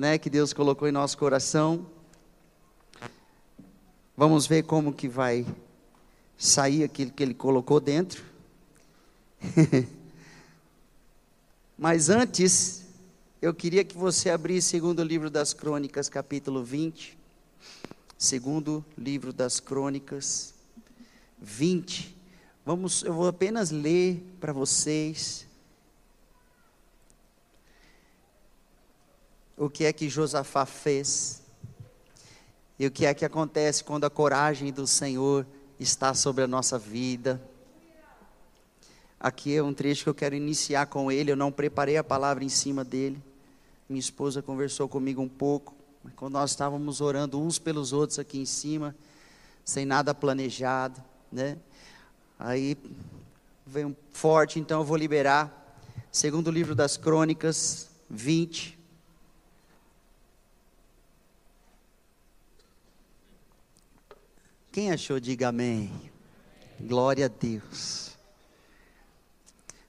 né, que Deus colocou em nosso coração. Vamos ver como que vai sair aquilo que ele colocou dentro. Mas antes, eu queria que você abrisse segundo livro das Crônicas, capítulo 20. Segundo livro das Crônicas 20. Vamos, eu vou apenas ler para vocês o que é que Josafá fez e o que é que acontece quando a coragem do Senhor está sobre a nossa vida. Aqui é um trecho que eu quero iniciar com ele. Eu não preparei a palavra em cima dele. Minha esposa conversou comigo um pouco. Quando nós estávamos orando uns pelos outros aqui em cima, sem nada planejado, né? Aí veio forte, então eu vou liberar. Segundo livro das Crônicas, 20. Quem achou, diga amém. Glória a Deus.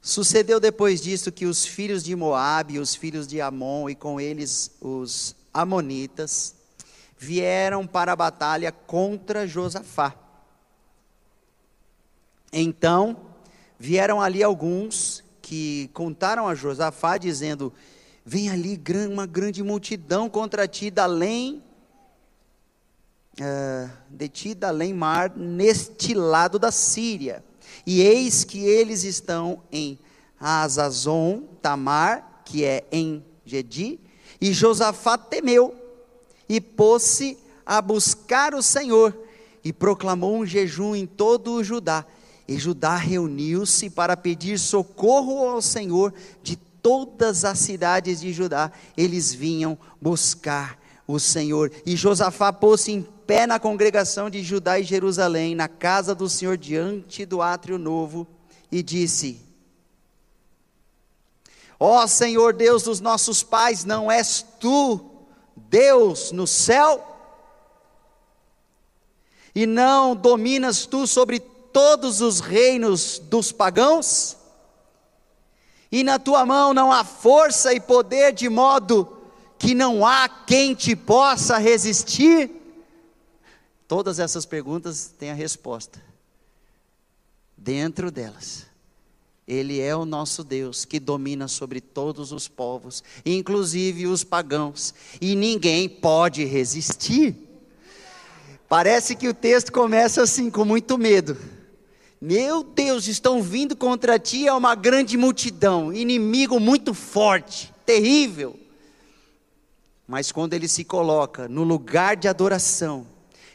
Sucedeu depois disso que os filhos de Moabe, os filhos de Amon e com eles os amonitas vieram para a batalha contra Josafá. Então vieram ali alguns que contaram a Josafá dizendo: Vem ali uma grande multidão contra ti da além uh, de ti da além mar neste lado da Síria. E eis que eles estão em Azazon, Tamar, que é em Gedi, e Josafá temeu e pôs-se a buscar o Senhor e proclamou um jejum em todo o Judá. E Judá reuniu-se para pedir socorro ao Senhor de todas as cidades de Judá. Eles vinham buscar o Senhor. E Josafá pôs-se em pé na congregação de Judá e Jerusalém, na casa do Senhor, diante do átrio novo, e disse: Ó Senhor Deus dos nossos pais, não és tu Deus no céu? E não dominas tu sobre todos os reinos dos pagãos? E na tua mão não há força e poder de modo que não há quem te possa resistir? Todas essas perguntas têm a resposta. Dentro delas, Ele é o nosso Deus que domina sobre todos os povos, inclusive os pagãos, e ninguém pode resistir. Parece que o texto começa assim, com muito medo. Meu Deus, estão vindo contra ti é uma grande multidão, inimigo muito forte, terrível. Mas quando ele se coloca no lugar de adoração,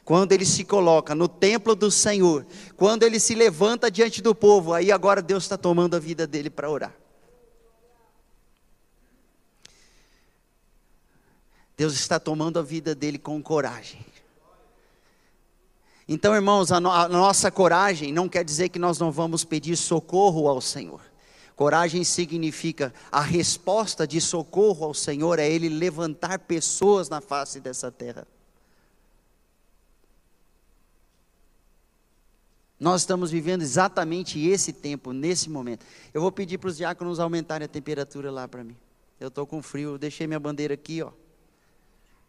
quando ele se coloca no templo do Senhor, quando ele se levanta diante do povo, aí agora Deus está tomando a vida dele para orar. Deus está tomando a vida dele com coragem. Então, irmãos, a, no, a, nossa coragem não quer dizer que nós não vamos pedir socorro ao Senhor. Coragem significa a resposta de socorro ao Senhor é Ele levantar pessoas na face dessa terra. Nós estamos vivendo exatamente esse tempo, nesse momento. Eu vou pedir para os diáconos aumentarem a temperatura lá para mim. Eu estou com frio, eu deixei minha bandeira aqui, ó.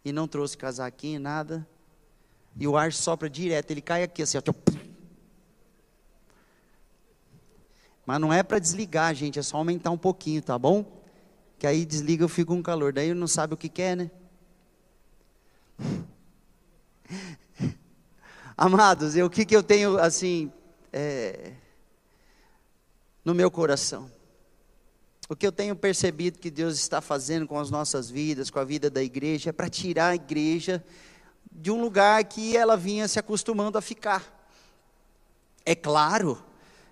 E não trouxe casaquinho, nada. E o ar sopra direto, ele cai aqui assim, ó. Mas não é para desligar, gente, é só aumentar um pouquinho, tá bom? Que aí desliga, eu fico com calor. Daí não sabe o que quer, né? Amados, o que, que eu tenho assim é, no meu coração? O que eu tenho percebido que Deus está fazendo com as nossas vidas, com a vida da igreja, é para tirar a igreja de um lugar que ela vinha se acostumando a ficar. É claro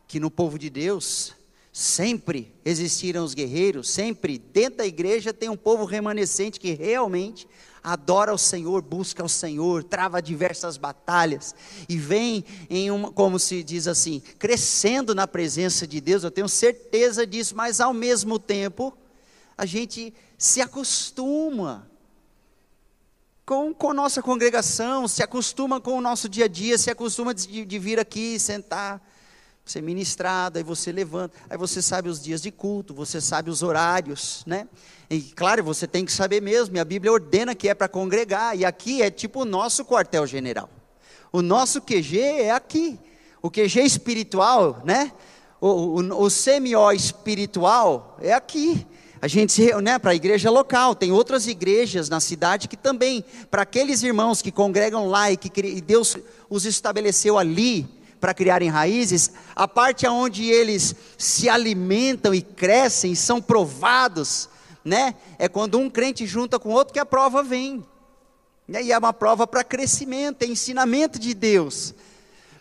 que no povo de Deus Sempre existiram os guerreiros, sempre dentro da igreja tem um povo remanescente que realmente adora o Senhor, busca o Senhor, trava diversas batalhas e vem em uma, como se diz assim, crescendo na presença de Deus. Eu tenho certeza disso, mas ao mesmo tempo a gente se acostuma com, com nossa congregação, se acostuma com o nosso dia a dia, se acostuma de, de vir aqui sentar ser ministrado, aí você levanta, aí você sabe os dias de culto, você sabe os horários, né? E claro, você tem que saber mesmo, e a Bíblia ordena que é para congregar, e aqui é tipo o nosso quartel-general. O nosso QG é aqui. O QG espiritual, né? O, o, o semió espiritual é aqui. A gente se reúne né, para a igreja local, tem outras igrejas na cidade que também, para aqueles irmãos que congregam lá e que Deus os estabeleceu ali, para criarem raízes, a parte onde eles se alimentam e crescem, são provados, né? É quando um crente junta com outro que a prova vem. E é uma prova para crescimento, é ensinamento de Deus.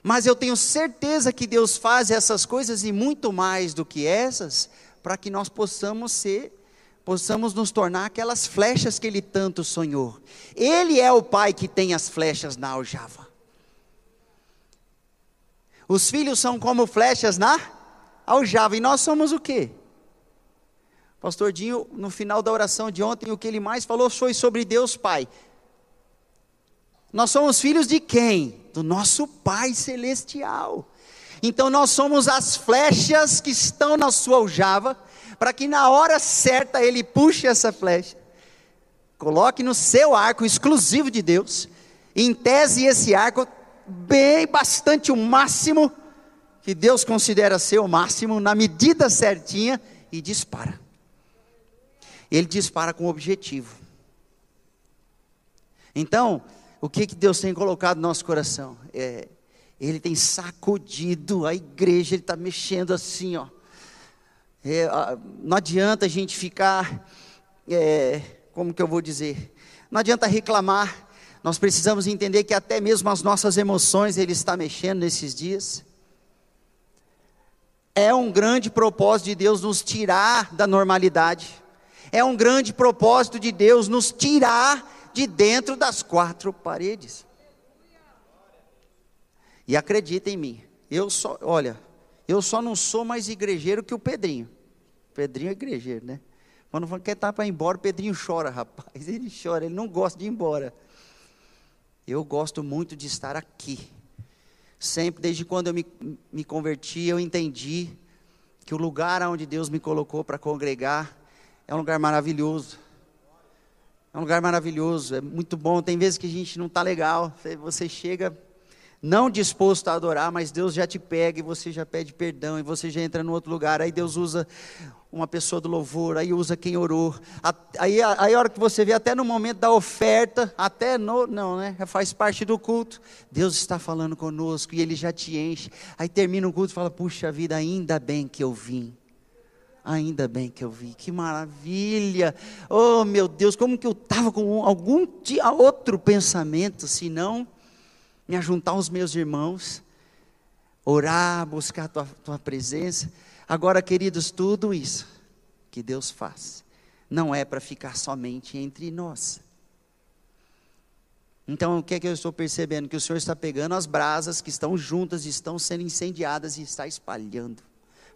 Mas eu tenho certeza que Deus faz essas coisas e muito mais do que essas, para que nós possamos ser, possamos nos tornar aquelas flechas que Ele tanto sonhou. Ele é o Pai que tem as flechas na aljava. Os filhos são como flechas na aljava. E nós somos o quê? Pastor Dinho, no final da oração de ontem, o que ele mais falou foi sobre Deus Pai. Nós somos filhos de quem? Do nosso Pai Celestial. Então nós somos as flechas que estão na sua aljava, para que na hora certa ele puxe essa flecha, coloque no seu arco exclusivo de Deus, em tese esse arco bem, bastante o máximo que Deus considera ser o máximo, na medida certinha, e dispara. Ele dispara com objetivo. Então, o que, que Deus tem colocado no nosso coração? É, ele tem sacudido a igreja, ele está mexendo assim, ó. É, não adianta a gente ficar, é, como que eu vou dizer? Não adianta reclamar nós precisamos entender que até mesmo as nossas emoções Ele está mexendo nesses dias. É um grande propósito de Deus nos tirar da normalidade. É um grande propósito de Deus nos tirar de dentro das quatro paredes. E acredita em mim, eu só, olha, eu só não sou mais igrejeiro que o Pedrinho. Pedrinho é igrejeiro, né? Quando quer estar para ir embora, o Pedrinho chora, rapaz. Ele chora, ele não gosta de ir embora. Eu gosto muito de estar aqui. Sempre, desde quando eu me, me converti, eu entendi que o lugar onde Deus me colocou para congregar é um lugar maravilhoso. É um lugar maravilhoso, é muito bom. Tem vezes que a gente não está legal. Você chega não disposto a adorar, mas Deus já te pega e você já pede perdão e você já entra no outro lugar. Aí Deus usa uma pessoa do louvor, aí usa quem orou. Aí, aí a hora que você vê, até no momento da oferta, até no, não, né? Faz parte do culto. Deus está falando conosco e Ele já te enche. Aí termina o culto e fala: Puxa vida, ainda bem que eu vim. Ainda bem que eu vi, que maravilha! Oh meu Deus, como que eu estava com algum outro pensamento, se não me ajuntar aos meus irmãos, orar, buscar a tua, tua presença. Agora, queridos, tudo isso que Deus faz não é para ficar somente entre nós. Então, o que é que eu estou percebendo? Que o Senhor está pegando as brasas que estão juntas, estão sendo incendiadas e está espalhando.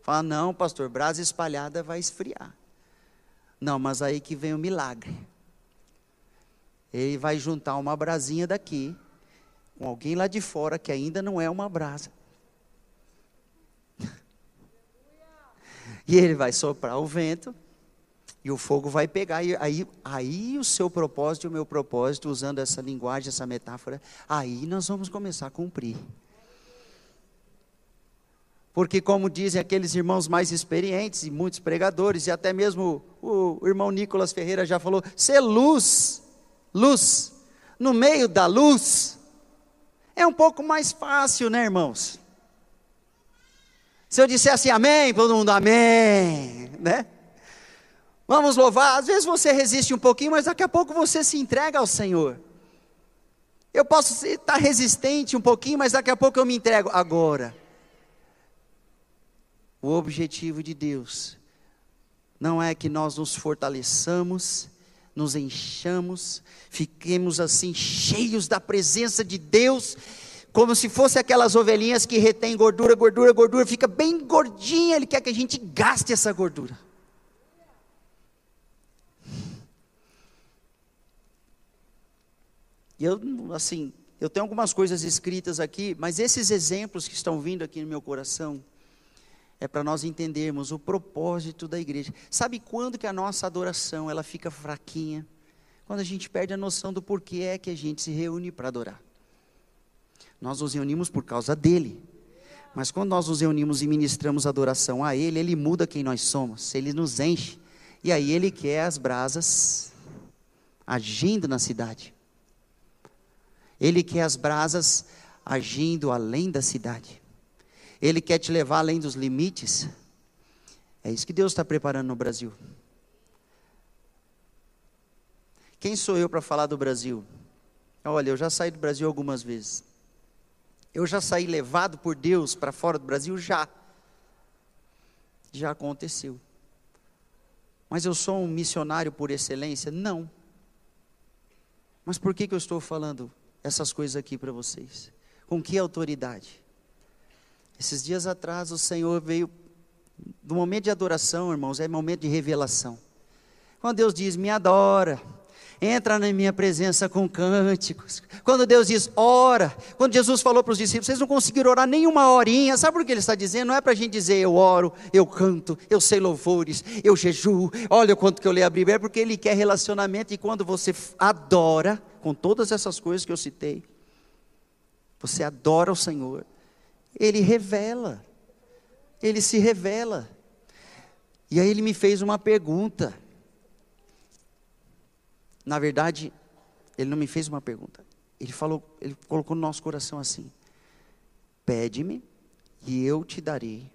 Fala, não, pastor, brasa espalhada vai esfriar. Não, mas aí que vem o milagre. Ele vai juntar uma brasinha daqui com alguém lá de fora que ainda não é uma brasa. E ele vai soprar o vento e o fogo vai pegar. E aí, aí o seu propósito e o meu propósito, usando essa linguagem, essa metáfora, aí nós vamos começar a cumprir. Porque, como dizem aqueles irmãos mais experientes e muitos pregadores, e até mesmo o, o irmão Nicolas Ferreira já falou: ser luz, luz, no meio da luz, é um pouco mais fácil, né, irmãos? Se eu disser assim, amém, todo mundo, amém, né? Vamos louvar. Às vezes você resiste um pouquinho, mas daqui a pouco você se entrega ao Senhor. Eu posso estar resistente um pouquinho, mas daqui a pouco eu me entrego. Agora, O objetivo de Deus não é que nós nos fortaleçamos, nos enchamos, fiquemos assim cheios da presença de Deus, como se fosse aquelas ovelhinhas que retém gordura, gordura, gordura, fica bem gordinha, ele quer que a gente gaste essa gordura. E eu, assim, eu tenho algumas coisas escritas aqui, mas esses exemplos que estão vindo aqui no meu coração, é para nós entendermos o propósito da igreja. Sabe quando que a nossa adoração ela fica fraquinha? Quando a gente perde a noção do porquê é que a gente se reúne para adorar. Nós nos reunimos por causa dele. Mas quando nós nos reunimos e ministramos adoração a ele, ele muda quem nós somos, ele nos enche. E aí ele quer as brasas agindo na cidade. Ele quer as brasas agindo além da cidade. Ele quer te levar além dos limites. É isso que Deus está preparando no Brasil. Quem sou eu para falar do Brasil? Olha, eu já saí do Brasil algumas vezes. Eu já saí levado por Deus para fora do Brasil? Já. Já aconteceu. Mas eu sou um missionário por excelência? Não. Mas por que, que eu estou falando essas coisas aqui para vocês? Com que autoridade? Esses dias atrás o Senhor veio, no momento de adoração, irmãos, é momento de revelação. Quando Deus diz, me adora, entra na minha presença com cânticos. Quando Deus diz, ora, quando Jesus falou para os discípulos, vocês não conseguiram orar nem uma horinha, sabe por que ele está dizendo? Não é para a gente dizer, eu oro, eu canto, eu sei louvores, eu jejuo, olha o quanto que eu leio a Bíblia, é porque ele quer relacionamento, e quando você adora, com todas essas coisas que eu citei, você adora o Senhor, ele revela, ele se revela. E aí ele me fez uma pergunta. Na verdade, ele não me fez uma pergunta. Ele falou, ele colocou no nosso coração assim: Pede-me e eu te darei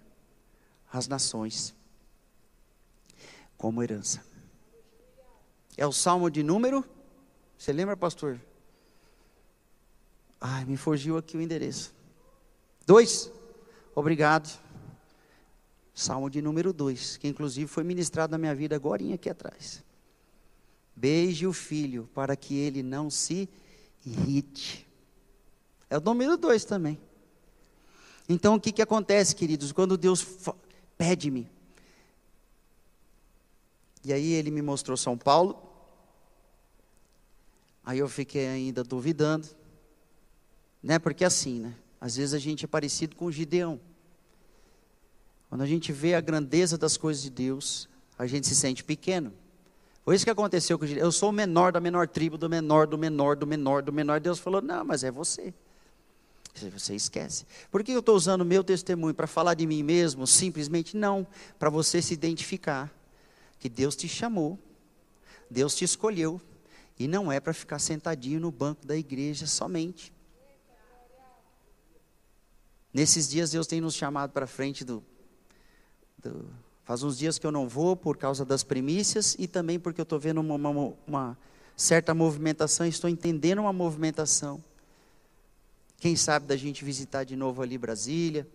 as nações como herança. É o salmo de número? Você lembra, pastor? Ai, me fugiu aqui o endereço. Dois. Obrigado. Salmo de número dois, que inclusive foi ministrado na minha vida agora aqui atrás. Beije o filho para que ele não se irrite. É o número dois também. Então o que, que acontece, queridos? Quando Deus pede-me. E aí ele me mostrou São Paulo. Aí eu fiquei ainda duvidando. Né? Porque assim, né? Às vezes a gente é parecido com o Gideão. Quando a gente vê a grandeza das coisas de Deus, a gente se sente pequeno. Foi isso que aconteceu com Eu sou o menor da menor tribo, do menor, do menor, do menor, do menor. Deus falou: Não, mas é você. Você esquece. Por que eu estou usando o meu testemunho? Para falar de mim mesmo? Simplesmente não. Para você se identificar que Deus te chamou, Deus te escolheu. E não é para ficar sentadinho no banco da igreja somente. Nesses dias Deus tem nos chamado para frente do, do Faz uns dias que eu não vou por causa das primícias e também porque eu estou vendo uma, uma, uma, certa movimentação, estou entendendo uma movimentação. Quem sabe da gente visitar de novo ali Brasília,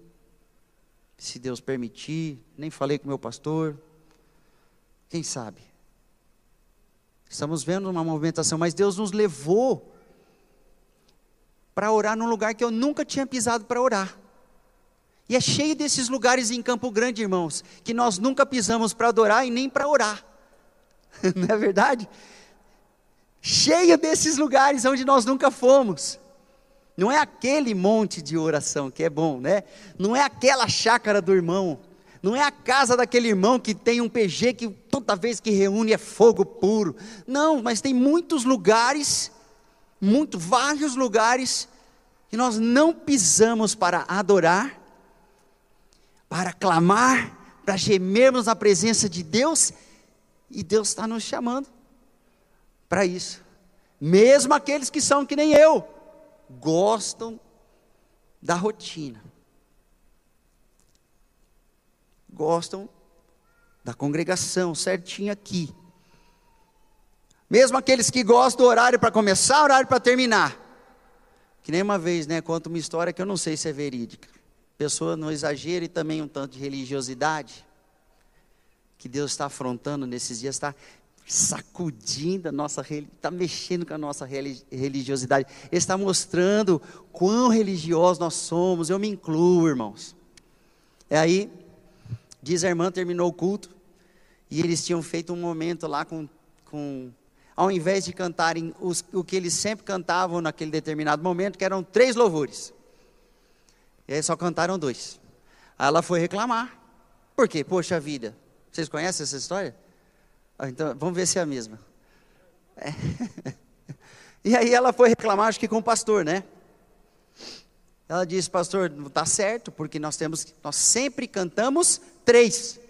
se Deus permitir. Nem falei com meu pastor. Quem sabe? Estamos vendo uma movimentação, mas Deus nos levou para orar num lugar que eu nunca tinha pisado para orar. E é cheio desses lugares em Campo Grande, irmãos, que nós nunca pisamos para adorar e nem para orar. Não é verdade? Cheio desses lugares onde nós nunca fomos. Não é aquele monte de oração que é bom, né? Não é aquela chácara do irmão. Não é a casa daquele irmão que tem um PG que toda vez que reúne é fogo puro. Não, mas tem muitos lugares, muito, vários lugares que nós não pisamos para adorar para clamar, para gemermos na presença de Deus, e Deus está nos chamando para isso. Mesmo aqueles que são que nem eu, gostam da rotina, gostam da congregação certinho aqui. Mesmo aqueles que gostam do horário para começar, horário para terminar. Que nem uma vez, né, conta uma história que eu não sei se é verídica. Pessoa no exagero e também um tanto de religiosidade, que Deus está afrontando nesses dias, está sacudindo a nossa, está mexendo com a nossa religiosidade, está mostrando quão religiosos nós somos, eu me incluo, irmãos. É aí, diz a irmã, terminou o culto, e eles tinham feito um momento lá com, com ao invés de cantarem os, o que eles sempre cantavam naquele determinado momento, que eram três louvores. E aí só cantaram dois. Aí ela foi reclamar. Por quê? Poxa vida. Vocês conhecem essa história? Ah, então, vamos ver se é a mesma. É. E aí ela foi reclamar, acho que com o pastor, né? Ela disse, pastor, não está certo, porque nós temos, nós sempre cantamos três: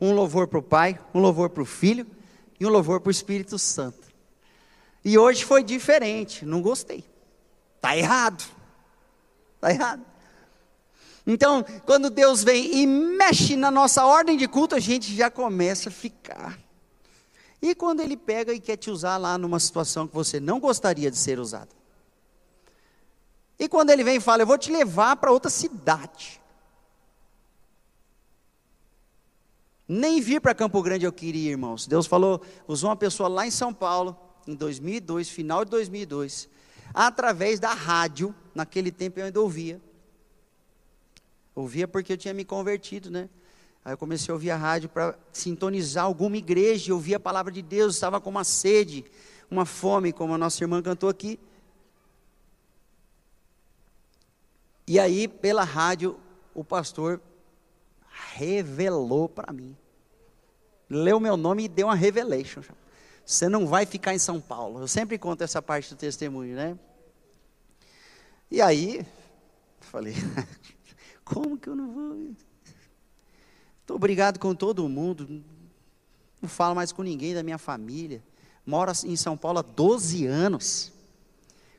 um louvor para o Pai, um louvor para o Filho e um louvor para o Espírito Santo. E hoje foi diferente, não gostei. Está errado. Está errado. Então, quando Deus vem e mexe na nossa ordem de culto, a gente já começa a ficar. E quando Ele pega e quer te usar lá numa situação que você não gostaria de ser usado? E quando Ele vem e fala, eu vou te levar para outra cidade. Nem vir para Campo Grande eu queria, irmãos. Deus falou, usou uma pessoa lá em São Paulo, em 2002, final de 2002, através da rádio, naquele tempo eu ainda ouvia. Ouvia porque eu tinha me convertido, né? Aí eu comecei a ouvir a rádio para sintonizar alguma igreja, ouvir a palavra de Deus, estava com uma sede, uma fome, como a nossa irmã cantou aqui. E aí, pela rádio, o pastor revelou para mim. Leu meu nome e deu uma revelation. Você não vai ficar em São Paulo. Eu sempre conto essa parte do testemunho, né? E aí, falei, como que eu não vou? Estou obrigado com todo mundo. Não falo mais com ninguém da minha família. Moro em São Paulo há 12 anos.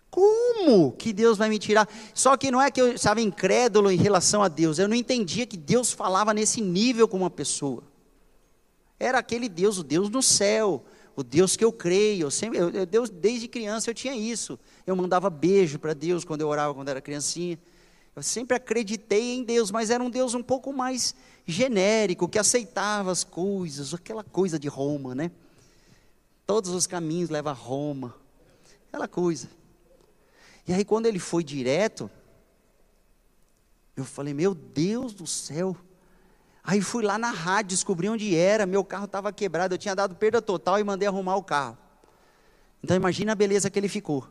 Como que Deus vai me tirar? Só que não é que eu estava incrédulo em relação a Deus, eu não entendia que Deus falava nesse nível com uma pessoa. Era aquele Deus, o Deus no céu, o Deus que eu creio. Eu sempre, eu, Deus, desde criança eu tinha isso. Eu mandava beijo para Deus quando eu orava, quando era criancinha. Eu sempre acreditei em Deus, mas era um Deus um pouco mais genérico, que aceitava as coisas, aquela coisa de Roma, né? Todos os caminhos levam a Roma, aquela coisa. E aí, quando ele foi direto, eu falei: Meu Deus do céu, Aí fui lá na rádio, descobri onde era, meu carro estava quebrado, eu tinha dado perda total e mandei arrumar o carro. Então imagina a beleza que ele ficou.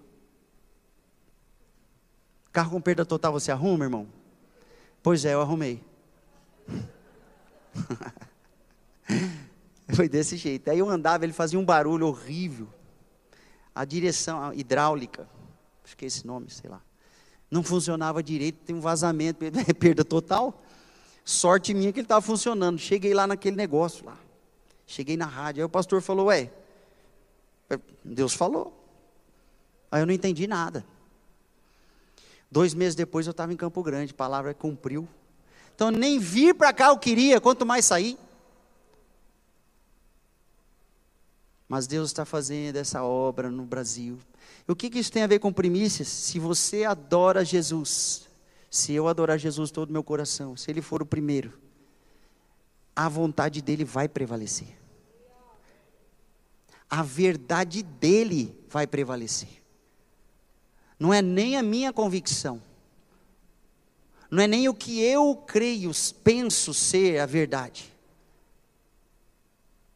Carro com perda total você arruma, irmão? Pois é, eu arrumei. Foi desse jeito. Aí eu andava, ele fazia um barulho horrível. A direção hidráulica, acho que é esse nome, sei lá. Não funcionava direito, tem um vazamento, perda total. Sorte minha que ele estava funcionando. Cheguei lá naquele negócio lá. Cheguei na rádio. Aí o pastor falou: Ué, Deus falou. Aí eu não entendi nada. Dois meses depois eu estava em Campo Grande. A palavra cumpriu. Então nem vir para cá eu queria, quanto mais sair. Mas Deus está fazendo essa obra no Brasil. E o que, que isso tem a ver com primícias? Se você adora Jesus, se eu adorar Jesus todo o meu coração, se Ele for o primeiro, a vontade dele vai prevalecer. A verdade dele vai prevalecer. Não é nem a minha convicção. Não é nem o que eu creio, penso ser a verdade.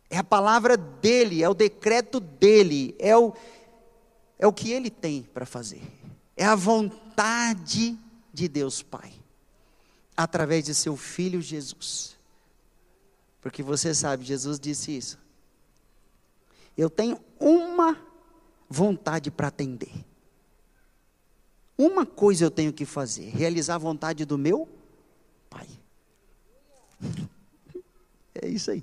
É a palavra dele, é o decreto dele, é o, é o que ele tem para fazer. É a vontade de Deus Pai, através de seu filho Jesus. Porque você sabe, Jesus disse isso. Eu tenho uma vontade para atender. Uma coisa eu tenho que fazer: realizar a vontade do meu Pai. É isso aí.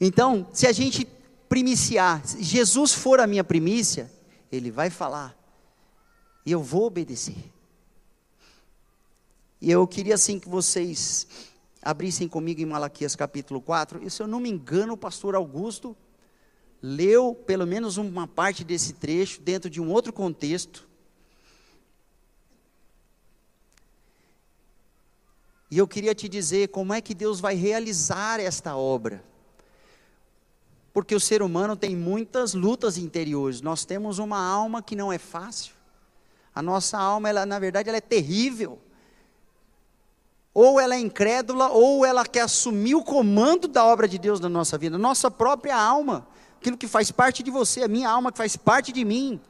Então, se a gente primiciar, se Jesus for a minha primícia, Ele vai falar, e eu vou obedecer. E eu queria assim que vocês abrissem comigo em Malaquias capítulo 4. E se eu não me engano, o pastor Augusto leu pelo menos uma parte desse trecho dentro de um outro contexto. E eu queria te dizer como é que Deus vai realizar esta obra. Porque o ser humano tem muitas lutas interiores. Nós temos uma alma que não é fácil. A nossa alma, ela, na verdade, ela é terrível. Ou ela é incrédula, ou ela quer assumir o comando da obra de Deus na nossa vida. Nossa própria alma, aquilo que faz parte de você, a minha alma que faz parte de mim,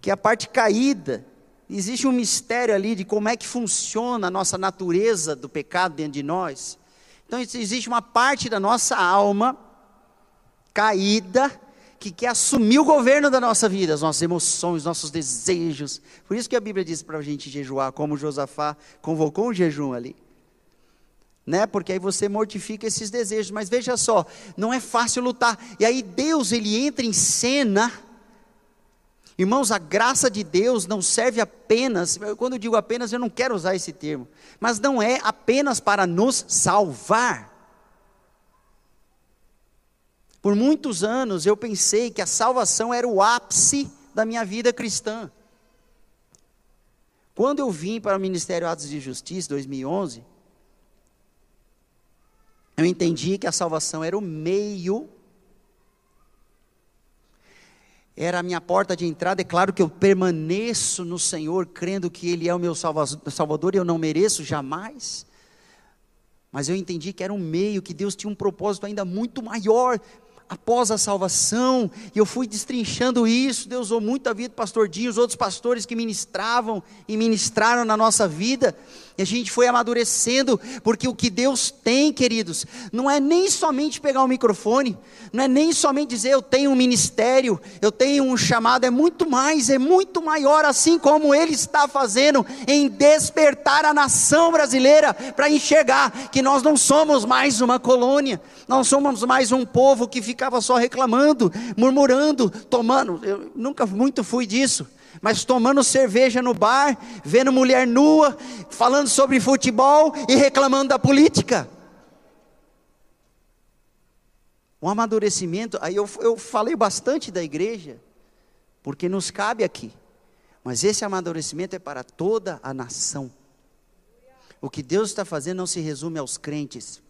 que é a parte caída. Existe um mistério ali de como é que funciona a nossa natureza do pecado dentro de nós. Então existe uma parte da nossa alma caída que quer assumir o governo da nossa vida, as nossas emoções, nossos desejos. Por isso que a Bíblia diz para a gente jejuar, como Josafá convocou um jejum ali. Né? Porque aí você mortifica esses desejos. Mas veja só, não é fácil lutar. E aí Deus ele entra em cena Irmãos, a graça de Deus não serve apenas, quando eu digo apenas, eu não quero usar esse termo, mas não é apenas para nos salvar. Por muitos anos eu pensei que a salvação era o ápice da minha vida cristã. Quando eu vim para o Ministério Atos de Justiça, 2011, eu entendi que a salvação era o meio era a minha porta de entrada. É claro que eu permaneço no Senhor, crendo que Ele é o meu Salvador e eu não mereço jamais. Mas eu entendi que era um meio, que Deus tinha um propósito ainda muito maior após a salvação, e eu fui destrinchando isso. Deus usou muito a vida do pastor Dinho, os outros pastores que ministravam e ministraram na nossa vida. E a gente foi amadurecendo, porque o que Deus tem, queridos, não é nem somente pegar o microfone, não é nem somente dizer eu tenho um ministério, eu tenho um chamado, é muito mais, é muito maior, assim como Ele está fazendo em despertar a nação brasileira para enxergar que nós não somos mais uma colônia, não somos mais um povo que ficava só reclamando, murmurando, tomando. Eu nunca muito fui disso mas tomando cerveja no bar, vendo mulher nua, falando sobre futebol e reclamando da política. Um amadurecimento, aí eu, eu falei bastante da igreja, porque nos cabe aqui, mas esse amadurecimento é para toda a nação. O que Deus está fazendo não se resume aos crentes.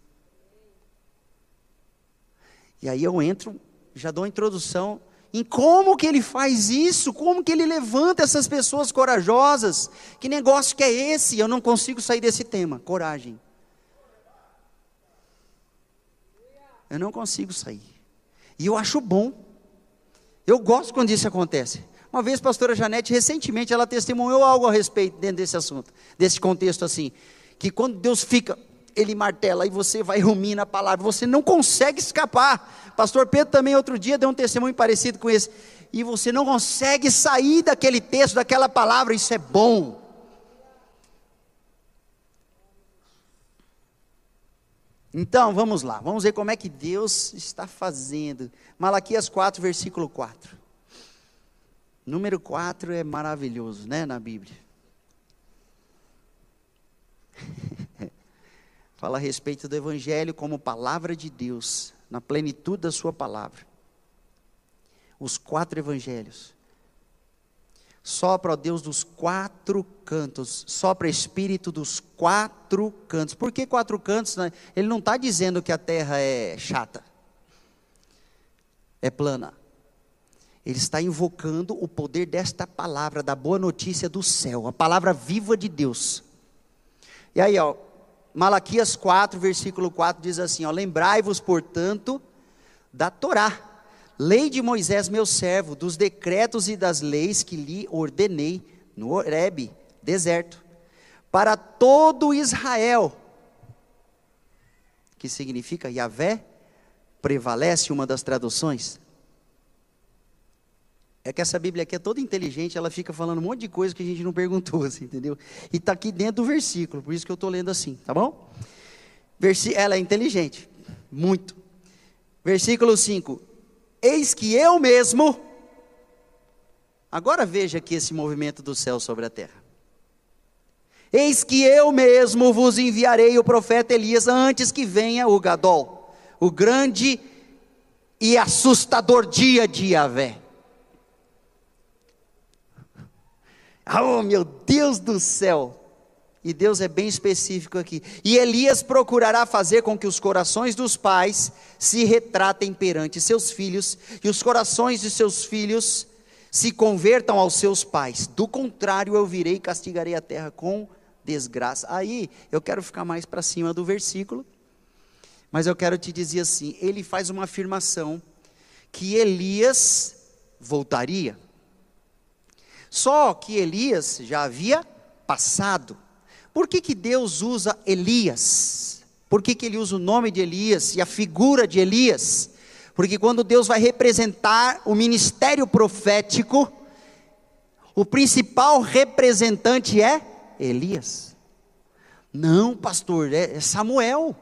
E aí eu entro, já dou a introdução em como que ele faz isso, como que ele levanta essas pessoas corajosas. Que negócio que é esse? Eu não consigo sair desse tema, coragem. Eu não consigo sair. E eu acho bom. Eu gosto quando isso acontece. Uma vez, pastora Janete, recentemente, ela testemunhou algo a respeito dentro desse assunto, desse contexto assim, que quando Deus fica, ele martela e você vai rumir na palavra, você não consegue escapar. Pastor Pedro também outro dia deu um testemunho parecido com esse. E você não consegue sair daquele texto, daquela palavra, isso é bom. Então, vamos lá, vamos ver como é que Deus está fazendo. Malaquias 4, versículo 4. Número 4 é maravilhoso, né, na Bíblia. fala a respeito do Evangelho como palavra de Deus, na plenitude da Sua palavra. Os quatro Evangelhos. Sopra, ó Deus, dos quatro cantos. Sopra Espírito dos quatro cantos. Por que quatro cantos? Né? Ele não está dizendo que a terra é chata, é plana. Ele está invocando o poder desta palavra, da boa notícia do céu, a palavra viva de Deus. E aí, ó, Malaquias 4, versículo 4 diz assim: Lembrai-vos, portanto, da Torá, lei de Moisés, meu servo, dos decretos e das leis que lhe ordenei no Horebe, deserto, para todo Israel, que significa Yahvé, prevalece uma das traduções. É que essa Bíblia aqui é toda inteligente, ela fica falando um monte de coisa que a gente não perguntou, assim, entendeu? E está aqui dentro do versículo, por isso que eu estou lendo assim, tá bom? Versi ela é inteligente, muito. Versículo 5: Eis que eu mesmo. Agora veja aqui esse movimento do céu sobre a terra. Eis que eu mesmo vos enviarei o profeta Elias antes que venha o Gadol, o grande e assustador dia de Yahvé. Oh, meu Deus do céu! E Deus é bem específico aqui. E Elias procurará fazer com que os corações dos pais se retratem perante seus filhos, e os corações de seus filhos se convertam aos seus pais. Do contrário, eu virei e castigarei a terra com desgraça. Aí eu quero ficar mais para cima do versículo, mas eu quero te dizer assim: ele faz uma afirmação que Elias voltaria. Só que Elias já havia passado. Por que, que Deus usa Elias? Por que, que ele usa o nome de Elias e a figura de Elias? Porque quando Deus vai representar o ministério profético, o principal representante é Elias. Não, pastor, é Samuel.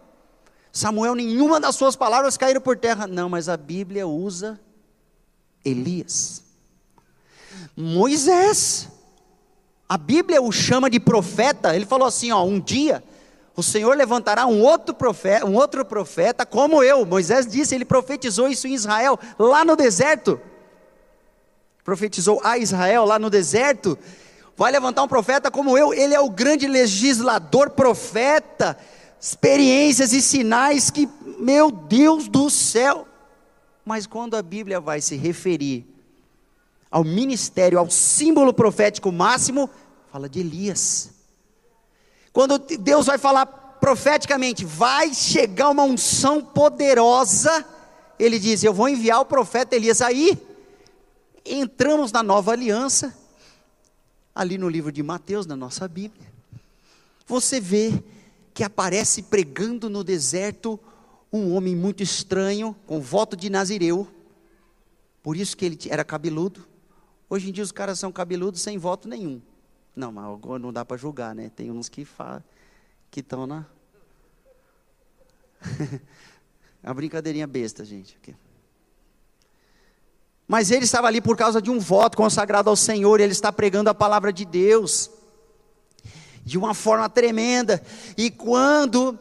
Samuel, nenhuma das suas palavras caíram por terra. Não, mas a Bíblia usa Elias. Moisés, a Bíblia o chama de profeta. Ele falou assim: ó, um dia o Senhor levantará um outro profeta, um outro profeta como eu. Moisés disse, ele profetizou isso em Israel, lá no deserto. Profetizou a Israel lá no deserto. Vai levantar um profeta como eu. Ele é o grande legislador, profeta, experiências e sinais que, meu Deus do céu. Mas quando a Bíblia vai se referir ao ministério, ao símbolo profético máximo, fala de Elias. Quando Deus vai falar profeticamente, vai chegar uma unção poderosa, ele diz: Eu vou enviar o profeta Elias. Aí, entramos na nova aliança, ali no livro de Mateus, na nossa Bíblia. Você vê que aparece pregando no deserto um homem muito estranho, com voto de Nazireu, por isso que ele era cabeludo, Hoje em dia os caras são cabeludos sem voto nenhum. Não, mas não dá para julgar, né? Tem uns que fa... que estão na. é uma brincadeirinha besta, gente. Mas ele estava ali por causa de um voto consagrado ao Senhor, ele está pregando a palavra de Deus de uma forma tremenda. E quando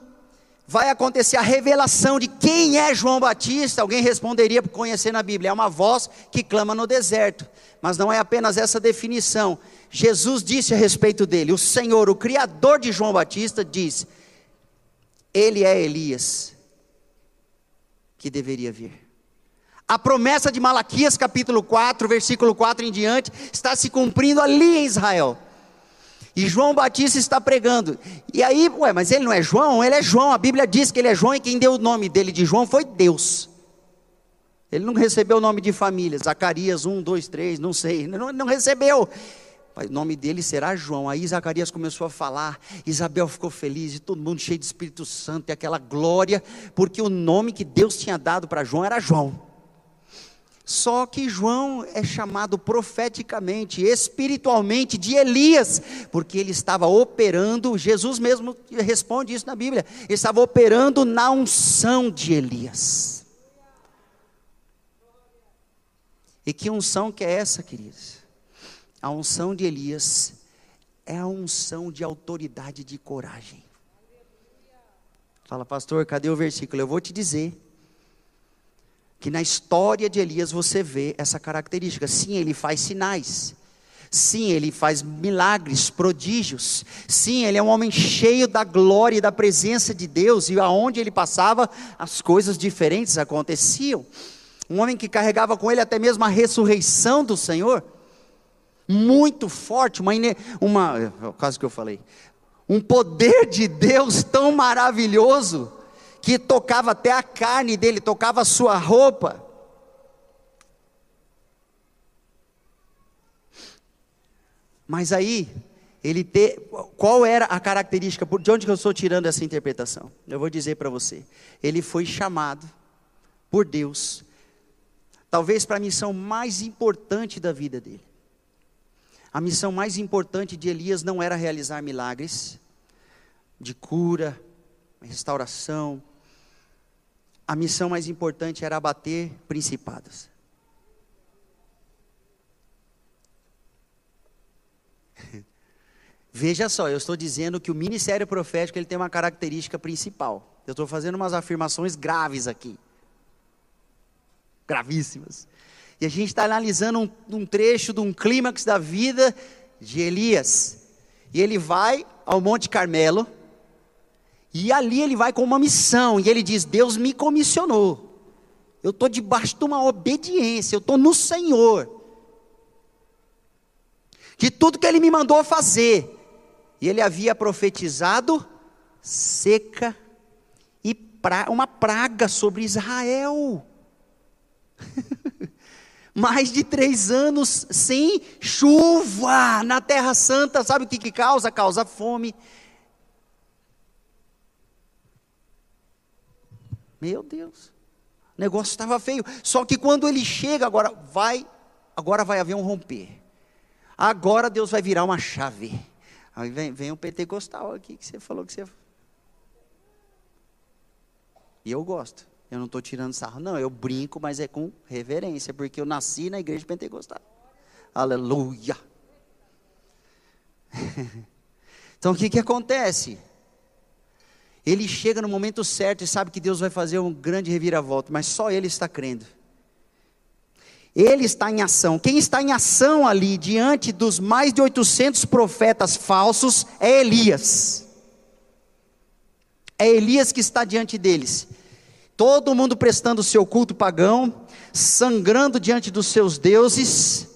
vai acontecer a revelação de quem é João Batista, alguém responderia por conhecer na Bíblia, é uma voz que clama no deserto. Mas não é apenas essa definição. Jesus disse a respeito dele, o Senhor, o criador de João Batista, diz: Ele é Elias que deveria vir. A promessa de Malaquias capítulo 4, versículo 4 em diante, está se cumprindo ali em Israel. E João Batista está pregando. E aí, ué, mas ele não é João? Ele é João. A Bíblia diz que ele é João e quem deu o nome dele de João foi Deus. Ele não recebeu o nome de família. Zacarias 1, 2, 3, não sei. Não, não recebeu. O nome dele será João. Aí Zacarias começou a falar, Isabel ficou feliz, e todo mundo cheio de Espírito Santo e aquela glória, porque o nome que Deus tinha dado para João era João. Só que João é chamado profeticamente, espiritualmente de Elias, porque ele estava operando, Jesus mesmo responde isso na Bíblia, ele estava operando na unção de Elias. E que unção que é essa, queridos? A unção de Elias é a unção de autoridade e de coragem. Fala, pastor, cadê o versículo? Eu vou te dizer que na história de Elias você vê essa característica. Sim, ele faz sinais. Sim, ele faz milagres, prodígios. Sim, ele é um homem cheio da glória e da presença de Deus, e aonde ele passava, as coisas diferentes aconteciam. Um homem que carregava com ele até mesmo a ressurreição do Senhor, muito forte, uma, uma é o caso que eu falei, um poder de Deus tão maravilhoso, que tocava até a carne dele, tocava a sua roupa. Mas aí, ele ter, qual era a característica, de onde que eu estou tirando essa interpretação? Eu vou dizer para você. Ele foi chamado por Deus, talvez para a missão mais importante da vida dele. A missão mais importante de Elias não era realizar milagres de cura, restauração, a missão mais importante era abater principados. Veja só, eu estou dizendo que o ministério profético ele tem uma característica principal. Eu estou fazendo umas afirmações graves aqui. Gravíssimas. E a gente está analisando um, um trecho de um clímax da vida de Elias. E ele vai ao Monte Carmelo, e ali ele vai com uma missão, e ele diz: Deus me comissionou. Eu estou debaixo de uma obediência, eu estou no Senhor. De tudo que ele me mandou fazer. E ele havia profetizado seca e pra, uma praga sobre Israel. Mais de três anos sem chuva na Terra Santa, sabe o que, que causa? Causa fome. Meu Deus, o negócio estava feio. Só que quando ele chega, agora vai, agora vai haver um romper. Agora Deus vai virar uma chave. Aí vem, vem um pentecostal aqui que você falou que você. E eu gosto. Eu não estou tirando sarro, não. Eu brinco, mas é com reverência, porque eu nasci na igreja pentecostal. Aleluia. então o que, que acontece? Ele chega no momento certo e sabe que Deus vai fazer um grande reviravolta, mas só ele está crendo. Ele está em ação. Quem está em ação ali, diante dos mais de 800 profetas falsos, é Elias. É Elias que está diante deles. Todo mundo prestando o seu culto pagão, sangrando diante dos seus deuses.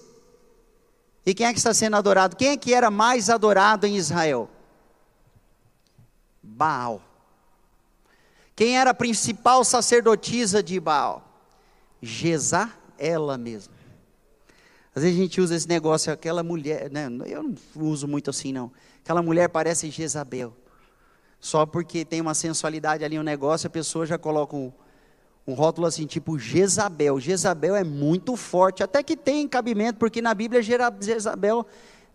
E quem é que está sendo adorado? Quem é que era mais adorado em Israel? Baal. Quem era a principal sacerdotisa de Baal? Jezá ela mesma. Às vezes a gente usa esse negócio, aquela mulher, né? eu não uso muito assim não. Aquela mulher parece Jezabel. Só porque tem uma sensualidade ali um negócio, a pessoa já coloca um, um rótulo assim, tipo Jezabel. Jezabel é muito forte, até que tem cabimento, porque na Bíblia Jezabel,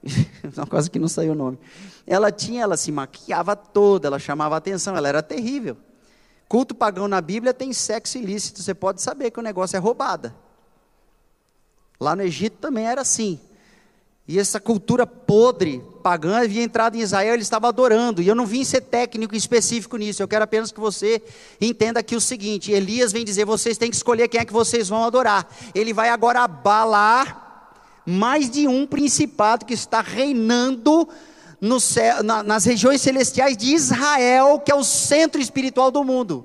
uma coisa que não saiu o nome. Ela tinha, ela se maquiava toda, ela chamava atenção, ela era terrível. Culto pagão na Bíblia tem sexo ilícito, você pode saber que o negócio é roubada. Lá no Egito também era assim. E essa cultura podre, pagã, havia entrado em Israel, ele estava adorando. E eu não vim ser técnico específico nisso. Eu quero apenas que você entenda aqui o seguinte: Elias vem dizer, vocês têm que escolher quem é que vocês vão adorar. Ele vai agora abalar mais de um principado que está reinando no céu, na, nas regiões celestiais de Israel, que é o centro espiritual do mundo.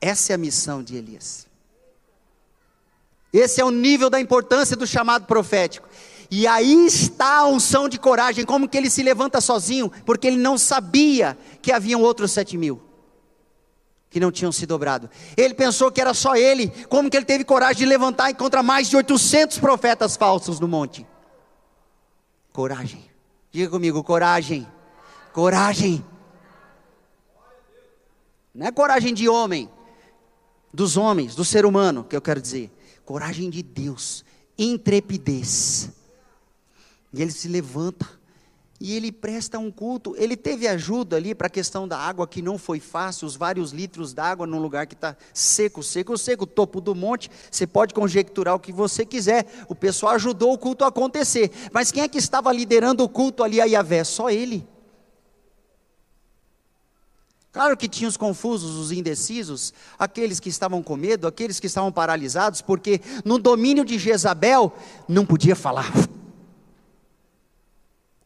Essa é a missão de Elias. Esse é o nível da importância do chamado profético. E aí está a unção de coragem, como que ele se levanta sozinho, porque ele não sabia que haviam outros sete mil que não tinham se dobrado. Ele pensou que era só ele, como que ele teve coragem de levantar contra mais de 800 profetas falsos no monte? Coragem. Diga comigo, coragem. Coragem. Não é coragem de homem, dos homens, do ser humano, que eu quero dizer coragem de Deus, intrepidez. E ele se levanta e ele presta um culto. Ele teve ajuda ali para a questão da água, que não foi fácil, os vários litros d'água num lugar que está seco, seco, seco, topo do monte. Você pode conjecturar o que você quiser. O pessoal ajudou o culto a acontecer. Mas quem é que estava liderando o culto ali a Yahvé? Só ele. Claro que tinha os confusos, os indecisos, aqueles que estavam com medo, aqueles que estavam paralisados, porque no domínio de Jezabel não podia falar.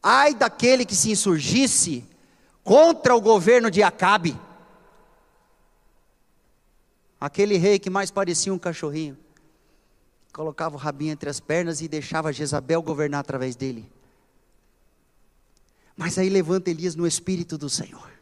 Ai daquele que se insurgisse contra o governo de Acabe. Aquele rei que mais parecia um cachorrinho. Colocava o rabinho entre as pernas e deixava Jezabel governar através dele. Mas aí levanta Elias no espírito do Senhor.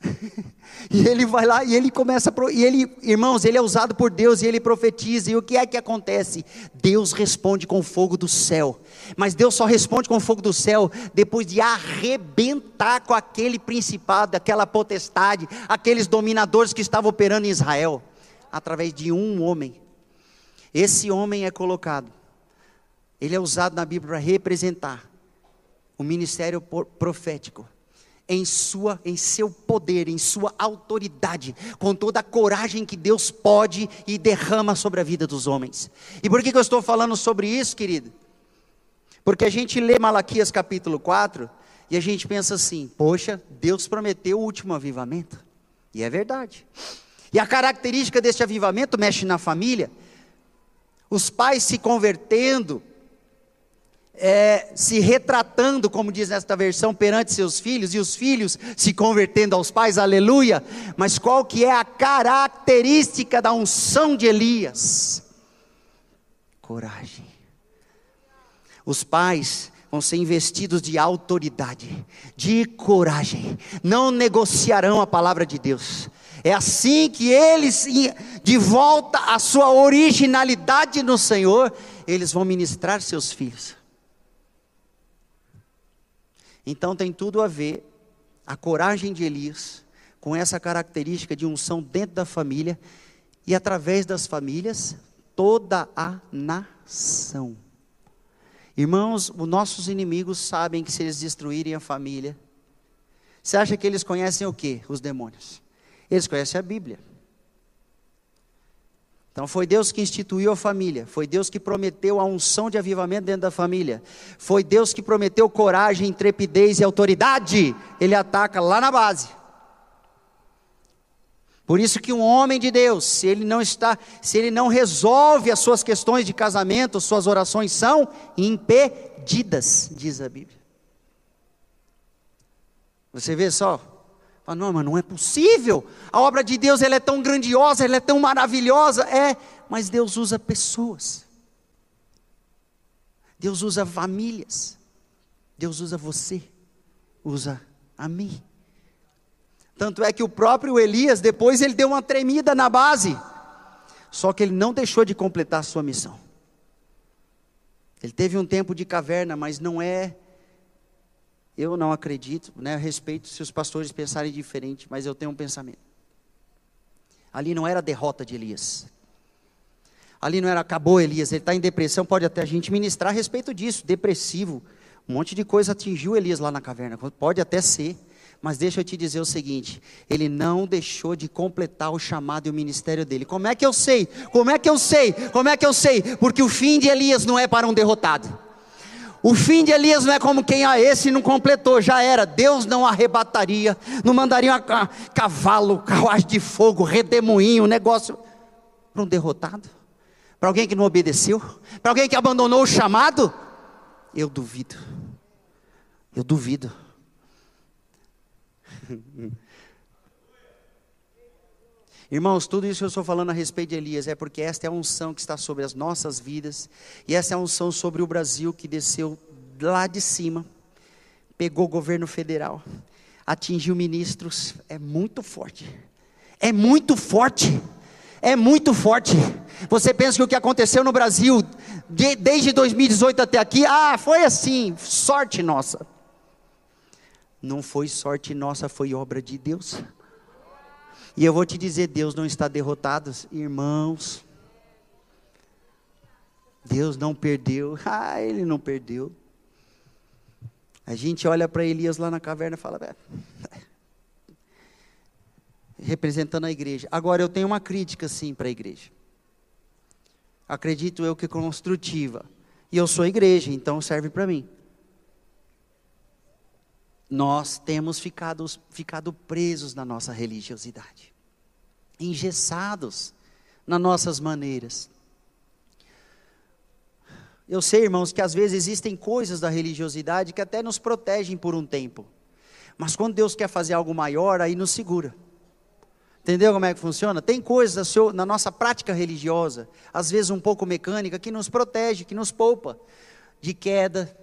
e ele vai lá e ele começa, a, e ele, irmãos, ele é usado por Deus e ele profetiza. E o que é que acontece? Deus responde com fogo do céu. Mas Deus só responde com fogo do céu depois de arrebentar com aquele principado, aquela potestade, aqueles dominadores que estavam operando em Israel, através de um homem. Esse homem é colocado. Ele é usado na Bíblia para representar o ministério profético em sua em seu poder, em sua autoridade, com toda a coragem que Deus pode e derrama sobre a vida dos homens. E por que, que eu estou falando sobre isso, querido? Porque a gente lê Malaquias capítulo 4 e a gente pensa assim: poxa, Deus prometeu o último avivamento. E é verdade. E a característica deste avivamento mexe na família. Os pais se convertendo, é, se retratando, como diz nesta versão, perante seus filhos, e os filhos se convertendo aos pais, aleluia. Mas qual que é a característica da unção de Elias? Coragem. Os pais vão ser investidos de autoridade, de coragem, não negociarão a palavra de Deus. É assim que eles, de volta à sua originalidade no Senhor, eles vão ministrar seus filhos. Então tem tudo a ver a coragem de Elias com essa característica de unção dentro da família e através das famílias toda a nação. Irmãos, os nossos inimigos sabem que se eles destruírem a família, você acha que eles conhecem o que? Os demônios. Eles conhecem a Bíblia. Então foi Deus que instituiu a família, foi Deus que prometeu a unção de avivamento dentro da família, foi Deus que prometeu coragem, intrepidez e autoridade. Ele ataca lá na base. Por isso que um homem de Deus, se ele não está, se ele não resolve as suas questões de casamento, suas orações são impedidas, diz a Bíblia. Você vê só, Fala, não, mas não é possível. A obra de Deus ela é tão grandiosa, ela é tão maravilhosa. É, mas Deus usa pessoas. Deus usa famílias. Deus usa você. Usa a mim. Tanto é que o próprio Elias, depois ele deu uma tremida na base. Só que ele não deixou de completar a sua missão. Ele teve um tempo de caverna, mas não é eu não acredito, né, respeito se os pastores pensarem diferente, mas eu tenho um pensamento. Ali não era a derrota de Elias. Ali não era acabou Elias, ele está em depressão, pode até a gente ministrar a respeito disso, depressivo. Um monte de coisa atingiu Elias lá na caverna, pode até ser. Mas deixa eu te dizer o seguinte: ele não deixou de completar o chamado e o ministério dele. Como é que eu sei? Como é que eu sei? Como é que eu sei? Porque o fim de Elias não é para um derrotado. O fim de Elias não é como quem a ah, esse não completou, já era. Deus não arrebataria, não mandaria cavalo, carruagem de fogo, redemoinho, negócio para um derrotado, para alguém que não obedeceu, para alguém que abandonou o chamado. Eu duvido. Eu duvido. Irmãos, tudo isso que eu estou falando a respeito de Elias é porque esta é a unção que está sobre as nossas vidas, e essa é a unção sobre o Brasil que desceu lá de cima, pegou o governo federal, atingiu ministros, é muito forte, é muito forte, é muito forte. Você pensa que o que aconteceu no Brasil, de, desde 2018 até aqui, ah, foi assim, sorte nossa. Não foi sorte nossa, foi obra de Deus. E eu vou te dizer: Deus não está derrotado, irmãos. Deus não perdeu. Ah, ele não perdeu. A gente olha para Elias lá na caverna e fala, representando a igreja. Agora eu tenho uma crítica sim para a igreja. Acredito eu que construtiva. E eu sou igreja, então serve para mim. Nós temos ficado, ficado presos na nossa religiosidade, engessados nas nossas maneiras. Eu sei, irmãos, que às vezes existem coisas da religiosidade que até nos protegem por um tempo, mas quando Deus quer fazer algo maior, aí nos segura. Entendeu como é que funciona? Tem coisas na nossa prática religiosa, às vezes um pouco mecânica, que nos protege, que nos poupa de queda,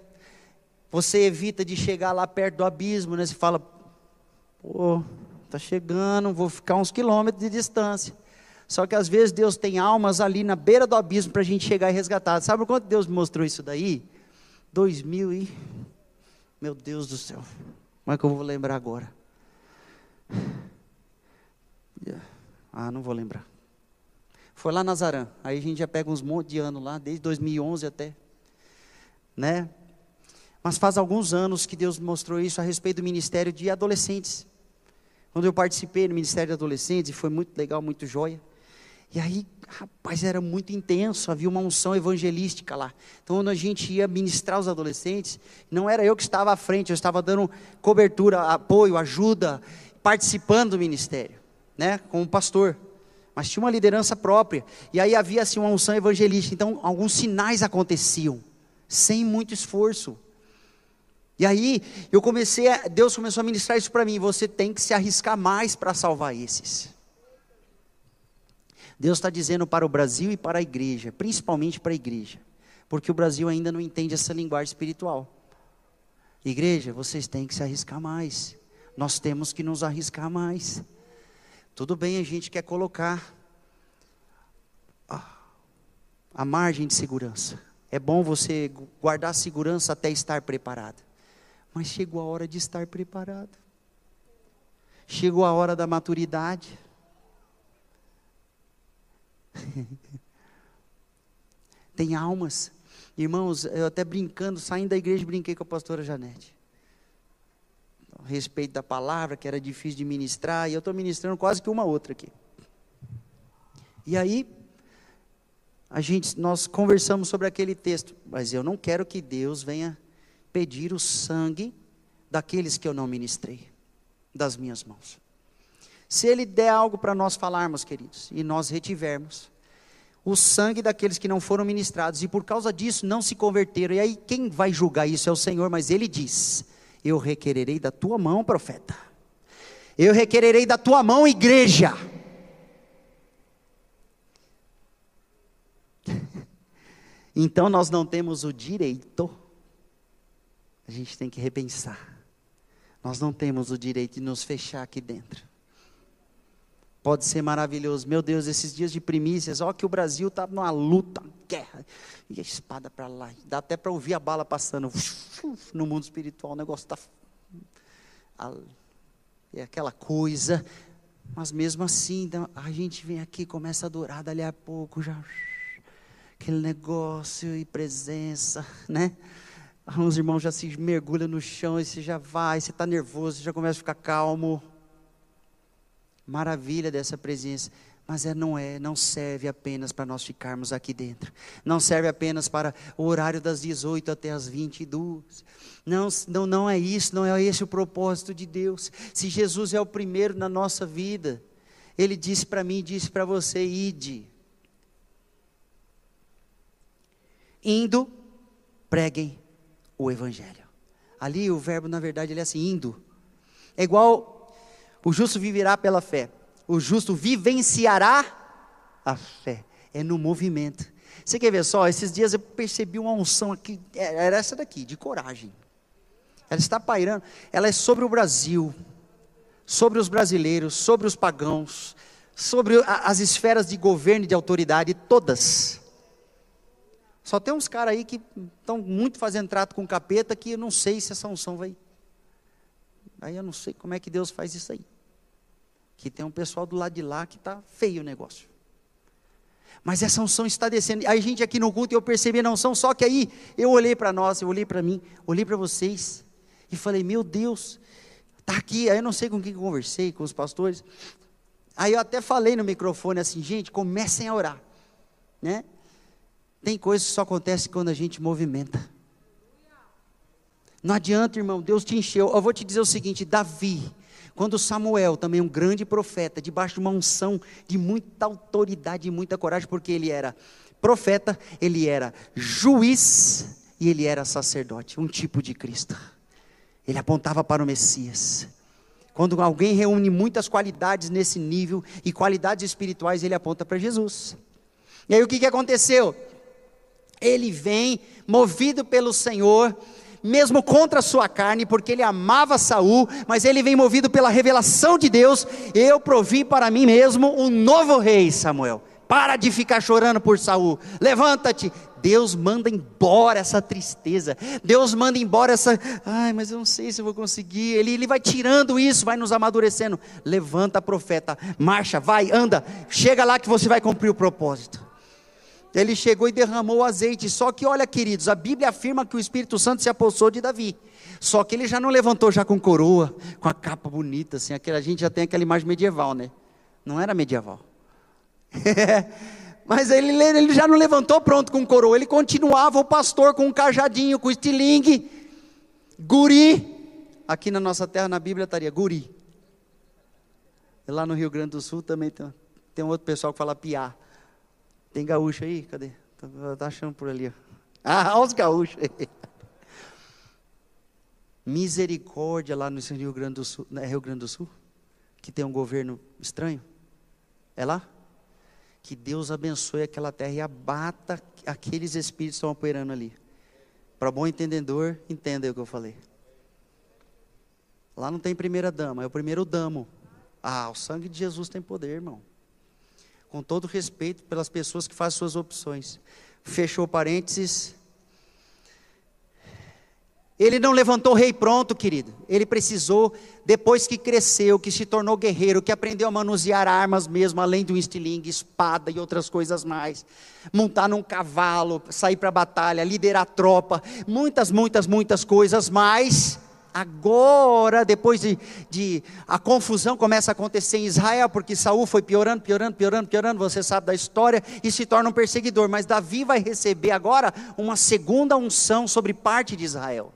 você evita de chegar lá perto do abismo, né? Você fala, pô, tá chegando, vou ficar uns quilômetros de distância. Só que às vezes Deus tem almas ali na beira do abismo para a gente chegar e resgatar. Sabe quanto Deus me mostrou isso daí? 2000 e. Meu Deus do céu. Como é que eu vou lembrar agora? Ah, não vou lembrar. Foi lá Nazaré. Aí a gente já pega uns monte de anos lá, desde 2011 até. Né? Mas faz alguns anos que Deus mostrou isso a respeito do ministério de adolescentes. Quando eu participei no ministério de adolescentes, foi muito legal, muito joia. E aí, rapaz, era muito intenso, havia uma unção evangelística lá. Então, quando a gente ia ministrar os adolescentes, não era eu que estava à frente, eu estava dando cobertura, apoio, ajuda, participando do ministério, né, como pastor. Mas tinha uma liderança própria. E aí havia assim uma unção evangelística. Então, alguns sinais aconteciam sem muito esforço. E aí, eu comecei, a, Deus começou a ministrar isso para mim, você tem que se arriscar mais para salvar esses. Deus está dizendo para o Brasil e para a igreja, principalmente para a igreja, porque o Brasil ainda não entende essa linguagem espiritual. Igreja, vocês têm que se arriscar mais. Nós temos que nos arriscar mais. Tudo bem, a gente quer colocar a, a margem de segurança. É bom você guardar segurança até estar preparado. Mas chegou a hora de estar preparado. Chegou a hora da maturidade. Tem almas. Irmãos, eu até brincando, saindo da igreja, brinquei com a pastora Janete. A respeito da palavra, que era difícil de ministrar, e eu estou ministrando quase que uma outra aqui. E aí, a gente, nós conversamos sobre aquele texto, mas eu não quero que Deus venha pedir o sangue daqueles que eu não ministrei, das minhas mãos. Se Ele der algo para nós falarmos, queridos, e nós retivermos, o sangue daqueles que não foram ministrados e por causa disso não se converteram. E aí quem vai julgar isso é o Senhor, mas ele diz: Eu requererei da tua mão, profeta. Eu requererei da tua mão, igreja. Então nós não temos o direito, a gente tem que repensar. Nós não temos o direito de nos fechar aqui dentro. Pode ser maravilhoso. Meu Deus, esses dias de primícias, ó, que o Brasil está numa luta, guerra, e a espada para lá. Dá até para ouvir a bala passando no mundo espiritual. O negócio está. É aquela coisa. Mas mesmo assim, a gente vem aqui, começa a adorar, dali a pouco já. Aquele negócio e presença, né? Uns irmãos já se mergulham no chão e você já vai, você está nervoso, você já começa a ficar calmo maravilha dessa presença, mas é, não é, não serve apenas para nós ficarmos aqui dentro. Não serve apenas para o horário das 18 até as 22. Não, não, não é isso, não é esse o propósito de Deus. Se Jesus é o primeiro na nossa vida, Ele disse para mim, disse para você, ide. Indo, preguem o Evangelho. Ali o verbo, na verdade, ele é assim, indo. É igual o justo viverá pela fé. O justo vivenciará a fé. É no movimento. Você quer ver só? Esses dias eu percebi uma unção aqui. É, era essa daqui, de coragem. Ela está pairando. Ela é sobre o Brasil, sobre os brasileiros, sobre os pagãos, sobre as esferas de governo e de autoridade, todas. Só tem uns caras aí que estão muito fazendo trato com capeta que eu não sei se essa unção vai. Aí eu não sei como é que Deus faz isso aí que tem um pessoal do lado de lá que está feio o negócio. Mas essa unção está descendo. Aí a gente aqui no culto eu percebi a unção, só que aí eu olhei para nós, eu olhei para mim, olhei para vocês e falei: "Meu Deus, tá aqui". Aí eu não sei com quem eu conversei, com os pastores. Aí eu até falei no microfone assim: "Gente, comecem a orar". Né? Tem coisas que só acontecem quando a gente movimenta. Não adianta, irmão, Deus te encheu. Eu vou te dizer o seguinte: Davi, quando Samuel, também um grande profeta, debaixo de uma unção de muita autoridade e muita coragem, porque ele era profeta, ele era juiz e ele era sacerdote, um tipo de Cristo. Ele apontava para o Messias. Quando alguém reúne muitas qualidades nesse nível e qualidades espirituais, ele aponta para Jesus. E aí o que, que aconteceu? Ele vem movido pelo Senhor mesmo contra a sua carne, porque ele amava Saul, mas ele vem movido pela revelação de Deus. Eu provi para mim mesmo um novo rei, Samuel. Para de ficar chorando por Saul. Levanta-te. Deus manda embora essa tristeza. Deus manda embora essa, ai, mas eu não sei se eu vou conseguir. Ele, ele vai tirando isso, vai nos amadurecendo. Levanta, profeta, marcha, vai, anda. Chega lá que você vai cumprir o propósito. Ele chegou e derramou o azeite. Só que, olha, queridos, a Bíblia afirma que o Espírito Santo se apossou de Davi. Só que ele já não levantou já com coroa, com a capa bonita, assim. Aquela, a gente já tem aquela imagem medieval, né? Não era medieval. Mas ele, ele já não levantou pronto com coroa. Ele continuava o pastor com um cajadinho, com estilingue, guri. Aqui na nossa terra, na Bíblia, estaria guri. Lá no Rio Grande do Sul também tem, tem um outro pessoal que fala piá. Tem gaúcho aí? Cadê? Tá, tá achando por ali. Ah, os gaúchos. Misericórdia lá no Rio Grande do Sul, é Rio Grande do Sul, que tem um governo estranho. É lá? Que Deus abençoe aquela terra e abata aqueles espíritos que estão operando ali. Para bom entendedor, entenda o que eu falei. Lá não tem primeira dama, é o primeiro damo. Ah, o sangue de Jesus tem poder, irmão. Com todo respeito pelas pessoas que fazem suas opções. Fechou parênteses. Ele não levantou rei pronto, querido. Ele precisou, depois que cresceu, que se tornou guerreiro, que aprendeu a manusear armas mesmo, além do estilingue, espada e outras coisas mais. Montar num cavalo, sair para a batalha, liderar tropa, muitas, muitas, muitas coisas mais. Agora, depois de, de, a confusão começa a acontecer em Israel, porque Saul foi piorando, piorando, piorando, piorando, você sabe da história, e se torna um perseguidor. Mas Davi vai receber agora uma segunda unção sobre parte de Israel.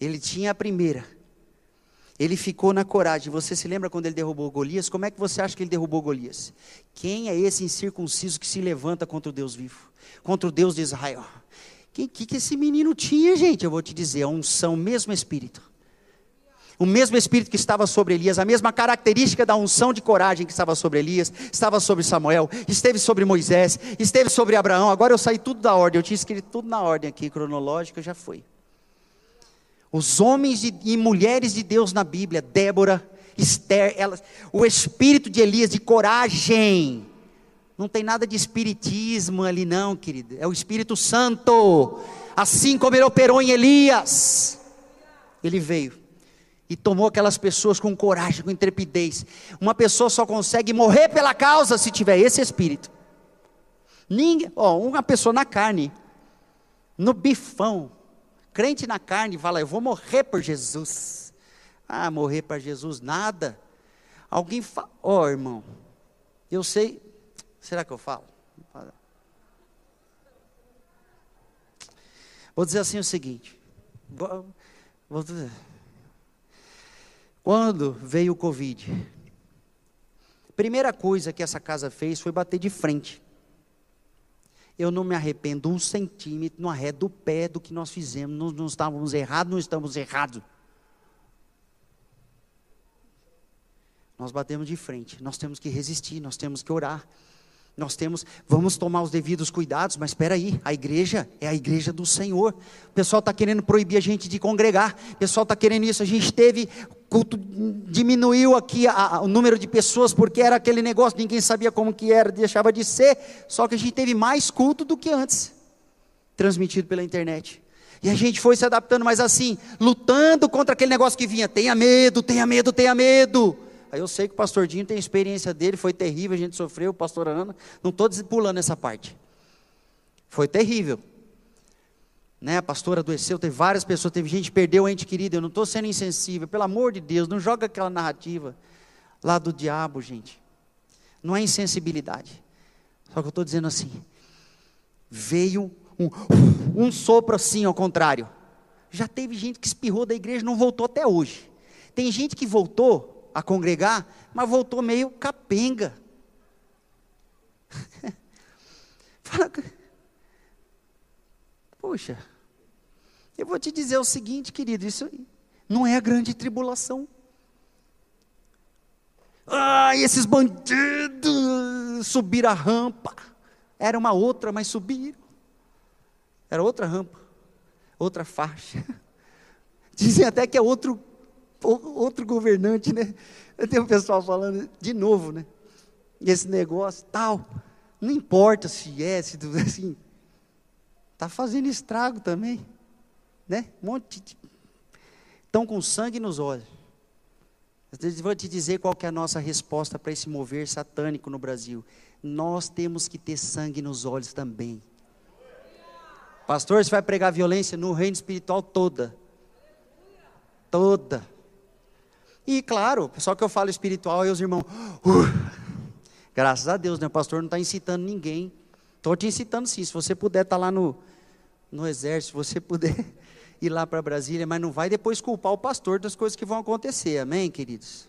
Ele tinha a primeira. Ele ficou na coragem. Você se lembra quando ele derrubou Golias? Como é que você acha que ele derrubou Golias? Quem é esse incircunciso que se levanta contra o Deus vivo? Contra o Deus de Israel? O que, que esse menino tinha, gente? Eu vou te dizer, a unção, o mesmo Espírito. O mesmo Espírito que estava sobre Elias, a mesma característica da unção de coragem que estava sobre Elias, estava sobre Samuel, esteve sobre Moisés, esteve sobre Abraão. Agora eu saí tudo da ordem, eu tinha escrito tudo na ordem aqui, cronológica, já foi. Os homens e mulheres de Deus na Bíblia, Débora, Esther, elas, o espírito de Elias, de coragem. Não tem nada de espiritismo ali, não, querido. É o Espírito Santo. Assim como ele operou em Elias. Ele veio e tomou aquelas pessoas com coragem, com intrepidez. Uma pessoa só consegue morrer pela causa se tiver esse espírito. Ninguém, ó, uma pessoa na carne, no bifão, crente na carne fala, eu vou morrer por Jesus. Ah, morrer para Jesus, nada. Alguém fala, ó oh, irmão, eu sei, será que eu falo? Vou dizer assim o seguinte, dizer, quando veio o Covid, primeira coisa que essa casa fez foi bater de frente eu não me arrependo um centímetro, não arredo o pé do que nós fizemos. Não, não estávamos errados, não estamos errados. Nós batemos de frente, nós temos que resistir, nós temos que orar. Nós temos, vamos tomar os devidos cuidados, mas espera aí, a igreja é a igreja do Senhor. O pessoal está querendo proibir a gente de congregar, o pessoal está querendo isso. A gente teve culto, diminuiu aqui a, a, o número de pessoas, porque era aquele negócio, ninguém sabia como que era, deixava de ser, só que a gente teve mais culto do que antes, transmitido pela internet. E a gente foi se adaptando, mas assim, lutando contra aquele negócio que vinha, tenha medo, tenha medo, tenha medo. Aí eu sei que o pastor Dinho tem experiência dele, foi terrível, a gente sofreu, pastor Ana, não estou pulando essa parte. Foi terrível. Né, a pastora adoeceu, teve várias pessoas, teve gente que perdeu o ente querido, eu não estou sendo insensível, pelo amor de Deus, não joga aquela narrativa lá do diabo, gente. Não é insensibilidade. Só que eu estou dizendo assim, veio um, um sopro assim ao contrário. Já teve gente que espirrou da igreja e não voltou até hoje. Tem gente que voltou a congregar, mas voltou meio capenga. Poxa, eu vou te dizer o seguinte, querido, isso não é a grande tribulação. Ah, esses bandidos subiram a rampa. Era uma outra, mas subiram. Era outra rampa, outra faixa. Dizem até que é outro outro governante, né? Tem um pessoal falando de novo, né? Esse negócio tal. Não importa se é, se assim. Está fazendo estrago também. Né? Um monte de. Estão com sangue nos olhos. Vou te dizer qual é a nossa resposta para esse mover satânico no Brasil. Nós temos que ter sangue nos olhos também. Pastor, você vai pregar violência no reino espiritual toda. Toda. E claro, só que eu falo espiritual e os irmãos, uh, graças a Deus, né? O pastor não está incitando ninguém. Estou te incitando sim, se você puder estar tá lá no, no exército, se você puder ir lá para Brasília, mas não vai depois culpar o pastor das coisas que vão acontecer, amém, queridos?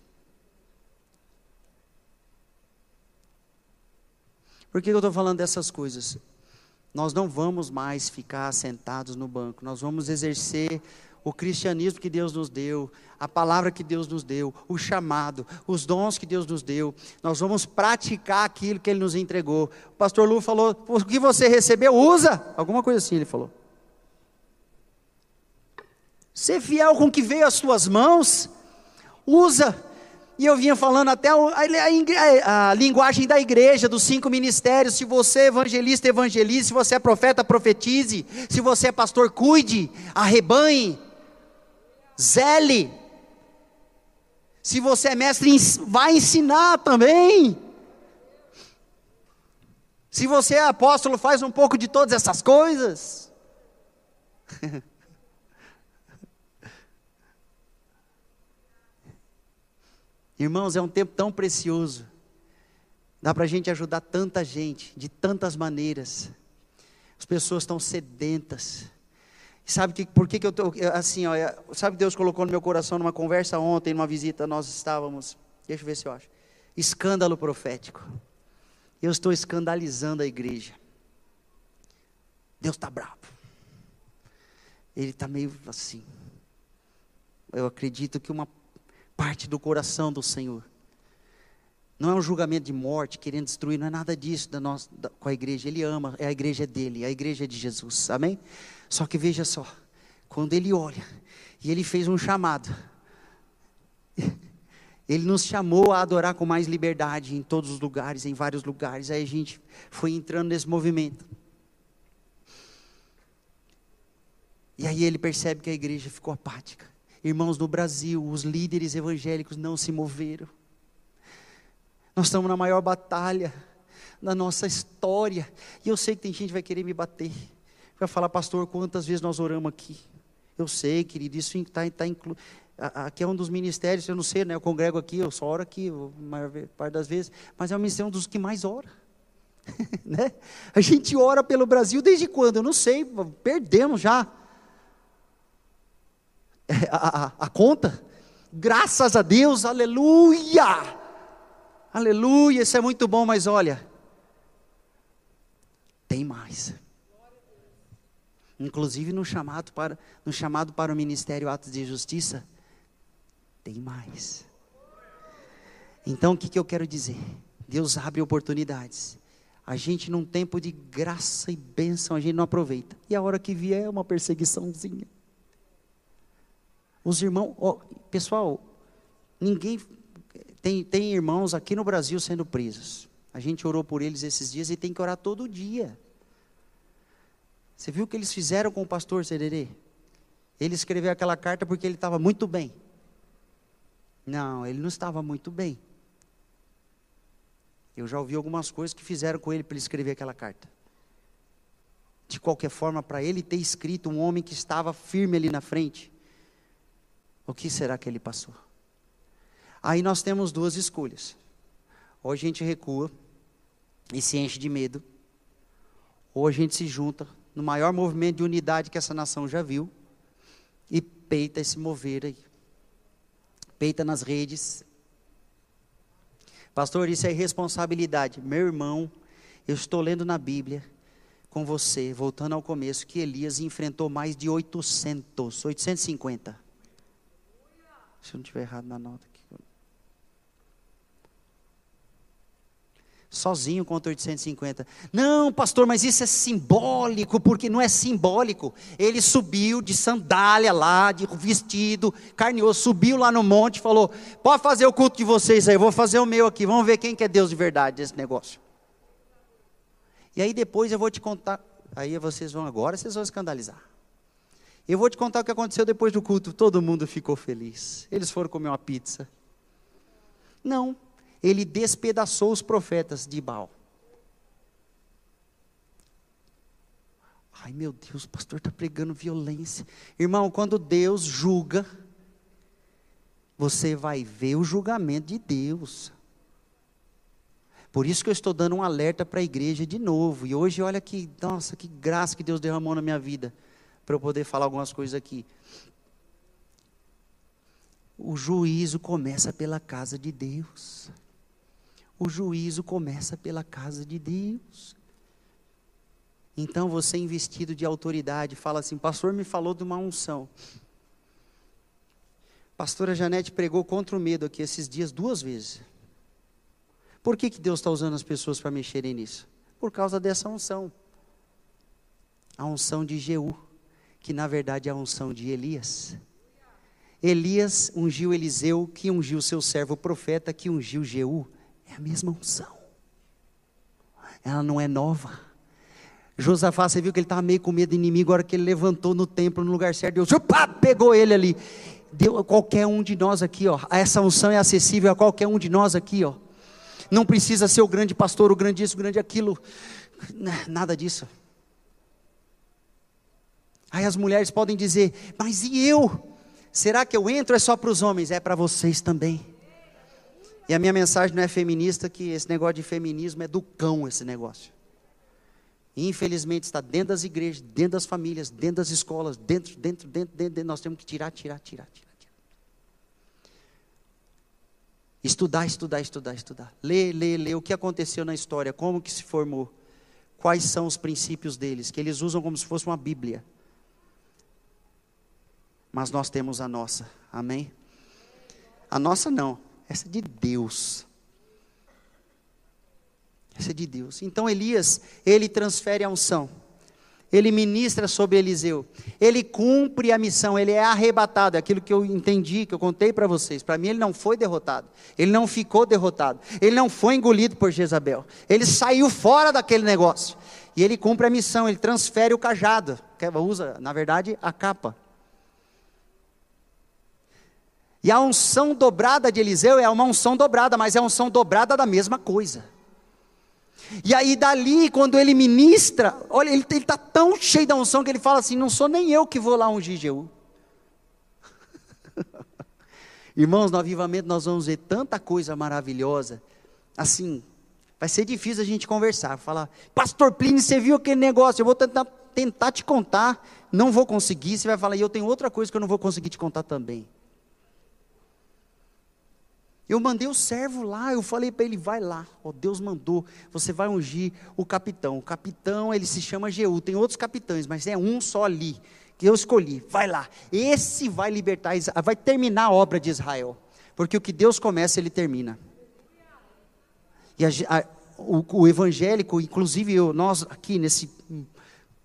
Por que eu estou falando dessas coisas? nós não vamos mais ficar sentados no banco, nós vamos exercer o cristianismo que Deus nos deu, a palavra que Deus nos deu, o chamado, os dons que Deus nos deu. Nós vamos praticar aquilo que Ele nos entregou. O pastor Lu falou: o que você recebeu, usa. Alguma coisa assim ele falou. Ser fiel com o que veio às suas mãos, usa. E eu vinha falando até a, a, a, linguagem da igreja, dos cinco ministérios. Se você é evangelista, evangelize. Se você é profeta, profetize. Se você é pastor, cuide, arrebanhe, zele. Se você é mestre, vai ensinar também. Se você é apóstolo, faz um pouco de todas essas coisas. Irmãos, é um tempo tão precioso. Dá para a gente ajudar tanta gente, de tantas maneiras. As pessoas estão sedentas. Sabe que, por que, que eu estou assim? Ó, é, sabe que Deus colocou no meu coração numa conversa ontem, numa visita, nós estávamos. Deixa eu ver se eu acho. Escândalo profético. Eu estou escandalizando a igreja. Deus está bravo. Ele está meio assim. Eu acredito que uma parte do coração do Senhor. Não é um julgamento de morte, querendo destruir, não é nada disso da nossa, da, com a igreja. Ele ama, é a igreja dele, a igreja é de Jesus, amém? Só que veja só, quando ele olha, e ele fez um chamado, ele nos chamou a adorar com mais liberdade em todos os lugares, em vários lugares, aí a gente foi entrando nesse movimento. E aí ele percebe que a igreja ficou apática. Irmãos, no Brasil, os líderes evangélicos não se moveram. Nós estamos na maior batalha da nossa história. E eu sei que tem gente que vai querer me bater. Vai falar, pastor, quantas vezes nós oramos aqui? Eu sei, querido, isso está tá incluído. Aqui é um dos ministérios, eu não sei, né? Eu congrego aqui, eu só oro aqui, a maior parte das vezes, mas é um ministério dos que mais ora. né? A gente ora pelo Brasil desde quando? Eu não sei, perdemos já a, a, a conta. Graças a Deus, aleluia! Aleluia, isso é muito bom, mas olha, tem mais. Inclusive no chamado para, no chamado para o Ministério Atos de Justiça, tem mais. Então o que, que eu quero dizer? Deus abre oportunidades. A gente num tempo de graça e bênção, a gente não aproveita. E a hora que vier é uma perseguiçãozinha. Os irmãos, oh, pessoal, ninguém tem, tem irmãos aqui no Brasil sendo presos. A gente orou por eles esses dias e tem que orar todo dia. Você viu o que eles fizeram com o pastor Sererê? Ele escreveu aquela carta porque ele estava muito bem. Não, ele não estava muito bem. Eu já ouvi algumas coisas que fizeram com ele para ele escrever aquela carta. De qualquer forma, para ele ter escrito um homem que estava firme ali na frente, o que será que ele passou? Aí nós temos duas escolhas. Ou a gente recua e se enche de medo, ou a gente se junta no maior movimento de unidade que essa nação já viu e peita esse mover aí. Peita nas redes. Pastor, isso é irresponsabilidade. Meu irmão, eu estou lendo na Bíblia com você, voltando ao começo, que Elias enfrentou mais de 800, 850 se eu não estiver errado na nota aqui. Sozinho contra 850. Não, pastor, mas isso é simbólico, porque não é simbólico. Ele subiu de sandália lá, de vestido, carneoso, subiu lá no monte falou: Pode fazer o culto de vocês aí, vou fazer o meu aqui. Vamos ver quem que é Deus de verdade desse negócio. E aí depois eu vou te contar. Aí vocês vão agora, vocês vão escandalizar. Eu vou te contar o que aconteceu depois do culto. Todo mundo ficou feliz. Eles foram comer uma pizza. Não, ele despedaçou os profetas de Baal. Ai meu Deus, o pastor está pregando violência. Irmão, quando Deus julga, você vai ver o julgamento de Deus. Por isso que eu estou dando um alerta para a igreja de novo. E hoje, olha que, nossa, que graça que Deus derramou na minha vida para eu poder falar algumas coisas aqui. O juízo começa pela casa de Deus. O juízo começa pela casa de Deus. Então você, investido de autoridade, fala assim: Pastor me falou de uma unção. Pastora Janete pregou contra o medo aqui esses dias duas vezes. Por que, que Deus está usando as pessoas para mexerem nisso? Por causa dessa unção. A unção de Jeú, que na verdade é a unção de Elias. Elias ungiu Eliseu, que ungiu seu servo profeta, que ungiu Jeú. É a mesma unção. Ela não é nova. Josafá, você viu que ele estava meio com medo do inimigo, a hora que ele levantou no templo, no lugar certo, Deus opa, pegou ele ali. Deu qualquer um de nós aqui, ó. Essa unção é acessível a qualquer um de nós aqui, ó. Não precisa ser o grande pastor, o grande isso, o grande aquilo. Nada disso. Aí as mulheres podem dizer: Mas e eu? Será que eu entro? É só para os homens? É para vocês também. E a minha mensagem não é feminista, que esse negócio de feminismo é do cão, esse negócio. Infelizmente está dentro das igrejas, dentro das famílias, dentro das escolas, dentro, dentro, dentro, dentro, dentro. nós temos que tirar, tirar, tirar, tirar, tirar. Estudar, estudar, estudar, estudar. Ler, ler, ler o que aconteceu na história, como que se formou, quais são os princípios deles, que eles usam como se fosse uma Bíblia. Mas nós temos a nossa, amém? A nossa não, essa é de Deus. Essa é de Deus. Então Elias, ele transfere a unção. Ele ministra sobre Eliseu. Ele cumpre a missão, ele é arrebatado. É aquilo que eu entendi, que eu contei para vocês. Para mim, ele não foi derrotado. Ele não ficou derrotado. Ele não foi engolido por Jezabel. Ele saiu fora daquele negócio. E ele cumpre a missão, ele transfere o cajado. Que usa, na verdade, a capa. E a unção dobrada de Eliseu é uma unção dobrada, mas é a unção dobrada da mesma coisa. E aí, dali, quando ele ministra, olha, ele está tão cheio da unção que ele fala assim: não sou nem eu que vou lá ungir Jeú. Irmãos, no avivamento nós vamos ver tanta coisa maravilhosa. Assim, vai ser difícil a gente conversar. Falar, Pastor Plínio, você viu aquele negócio? Eu vou tentar, tentar te contar, não vou conseguir. Você vai falar, e eu tenho outra coisa que eu não vou conseguir te contar também. Eu mandei o servo lá, eu falei para ele, vai lá. Oh, Deus mandou, você vai ungir o capitão. O capitão, ele se chama Jeú, tem outros capitães, mas é um só ali, que eu escolhi. Vai lá. Esse vai libertar, vai terminar a obra de Israel. Porque o que Deus começa, ele termina. E a, a, o, o, evangélico, inclusive eu, nós aqui nesse,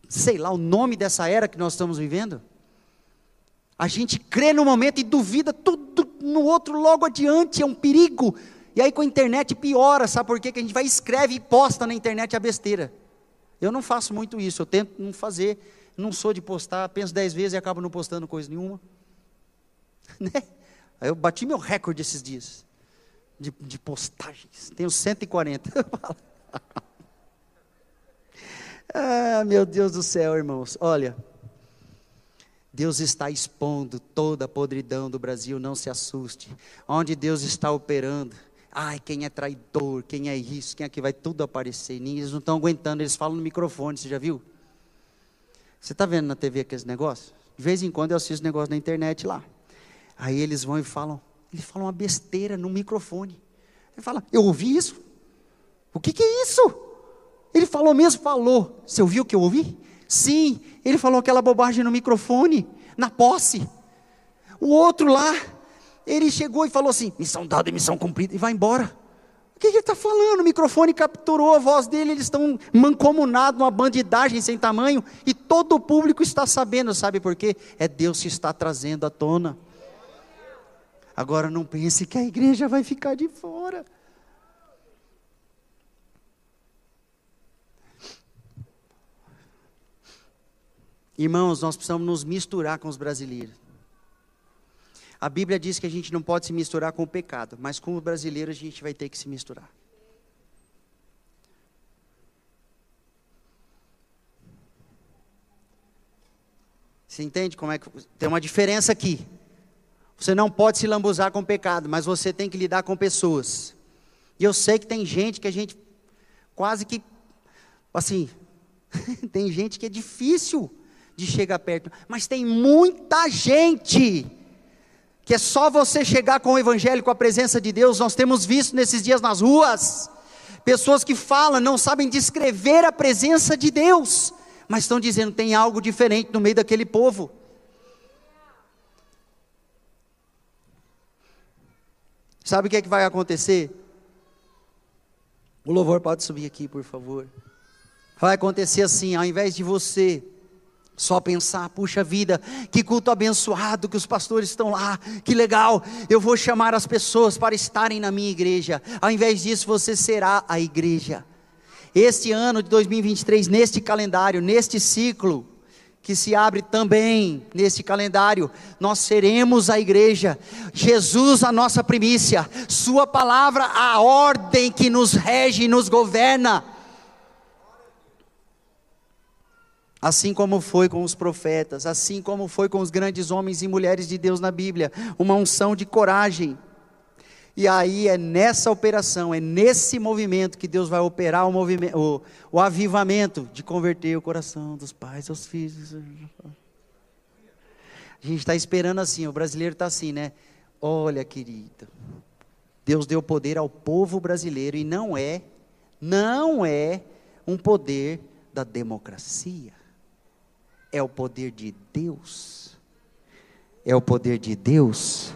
sei lá, o nome dessa era que nós estamos vivendo, a gente crê no momento e duvida tudo no outro logo adiante, é um perigo. E aí com a internet piora, sabe por quê? Que a gente vai escreve e posta na internet a besteira. Eu não faço muito isso, eu tento não fazer, não sou de postar, penso dez vezes e acabo não postando coisa nenhuma. Né? Aí eu bati meu recorde esses dias de, de postagens, tenho 140. ah, meu Deus do céu, irmãos, olha. Deus está expondo toda a podridão do Brasil, não se assuste. Onde Deus está operando. Ai, quem é traidor, quem é isso, quem é que vai tudo aparecer. Eles não estão aguentando, eles falam no microfone, você já viu? Você está vendo na TV aqueles negócios? De vez em quando eu assisto negócio na internet lá. Aí eles vão e falam, eles falam uma besteira no microfone. Ele fala, eu ouvi isso? O que, que é isso? Ele falou mesmo, falou. Você ouviu o que eu ouvi? Sim, ele falou aquela bobagem no microfone, na posse. O outro lá, ele chegou e falou assim: missão dada e missão cumprida, e vai embora. O que, que ele está falando? O microfone capturou a voz dele, eles estão mancomunados, uma bandidagem sem tamanho, e todo o público está sabendo, sabe por quê? É Deus que está trazendo à tona. Agora não pense que a igreja vai ficar de fora. Irmãos, nós precisamos nos misturar com os brasileiros. A Bíblia diz que a gente não pode se misturar com o pecado, mas com os brasileiros a gente vai ter que se misturar. Você entende como é que tem uma diferença aqui? Você não pode se lambuzar com o pecado, mas você tem que lidar com pessoas. E eu sei que tem gente que a gente quase que assim, tem gente que é difícil de chegar perto, mas tem muita gente que é só você chegar com o evangelho, com a presença de Deus. Nós temos visto nesses dias nas ruas pessoas que falam, não sabem descrever a presença de Deus. mas estão dizendo tem algo diferente no meio daquele povo. Sabe o que é que vai acontecer? O louvor pode subir aqui, por favor. Vai acontecer assim, ao invés de você só pensar, puxa vida, que culto abençoado que os pastores estão lá, que legal, eu vou chamar as pessoas para estarem na minha igreja. Ao invés disso, você será a igreja. Este ano de 2023, neste calendário, neste ciclo, que se abre também neste calendário, nós seremos a igreja, Jesus a nossa primícia, Sua palavra a ordem que nos rege e nos governa. Assim como foi com os profetas, assim como foi com os grandes homens e mulheres de Deus na Bíblia, uma unção de coragem. E aí é nessa operação, é nesse movimento que Deus vai operar o, movimento, o, o avivamento de converter o coração dos pais aos filhos. A gente está esperando assim, o brasileiro está assim, né? Olha, querido, Deus deu poder ao povo brasileiro e não é, não é um poder da democracia é o poder de Deus. É o poder de Deus.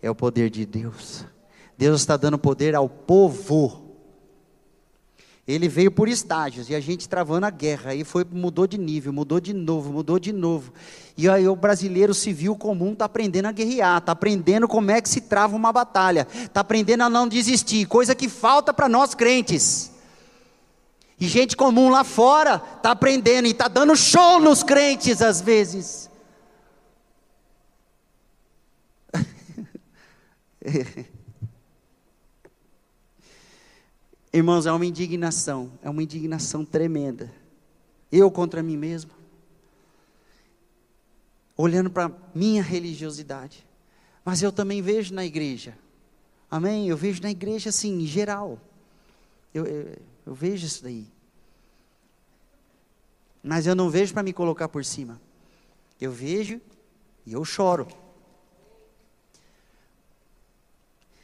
É o poder de Deus. Deus está dando poder ao povo. Ele veio por estágios e a gente travando a guerra, aí foi mudou de nível, mudou de novo, mudou de novo. E aí o brasileiro civil comum está aprendendo a guerrear, está aprendendo como é que se trava uma batalha, está aprendendo a não desistir, coisa que falta para nós crentes. E gente comum lá fora está aprendendo e está dando show nos crentes às vezes. Irmãos, é uma indignação, é uma indignação tremenda. Eu contra mim mesmo. Olhando para minha religiosidade. Mas eu também vejo na igreja. Amém? Eu vejo na igreja assim, em geral. Eu, eu, eu vejo isso daí. Mas eu não vejo para me colocar por cima. Eu vejo e eu choro.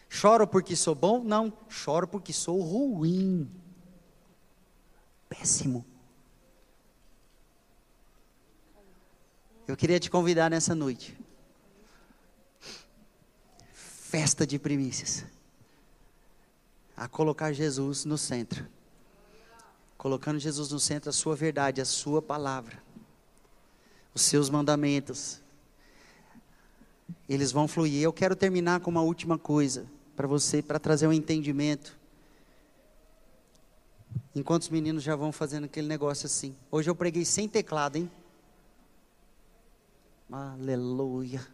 Choro porque sou bom? Não. Choro porque sou ruim. Péssimo. Eu queria te convidar nessa noite. Festa de primícias. A colocar Jesus no centro colocando Jesus no centro, a sua verdade, a sua palavra, os seus mandamentos, eles vão fluir. Eu quero terminar com uma última coisa para você, para trazer um entendimento. Enquanto os meninos já vão fazendo aquele negócio assim. Hoje eu preguei sem teclado, hein? Aleluia.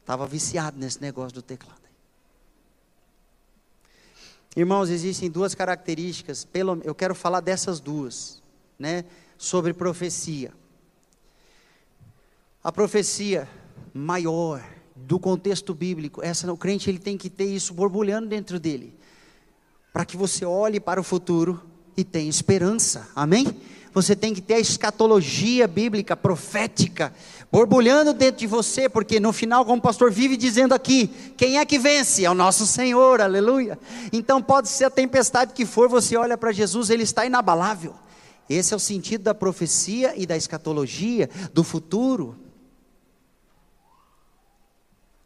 Estava viciado nesse negócio do teclado. Irmãos, existem duas características, pelo, eu quero falar dessas duas, né, sobre profecia. A profecia maior do contexto bíblico, essa o crente ele tem que ter isso borbulhando dentro dele, para que você olhe para o futuro e tenha esperança. Amém? Você tem que ter a escatologia bíblica, profética, borbulhando dentro de você, porque no final, como o pastor vive dizendo aqui, quem é que vence? É o nosso Senhor, aleluia. Então pode ser a tempestade que for, você olha para Jesus, ele está inabalável. Esse é o sentido da profecia e da escatologia, do futuro.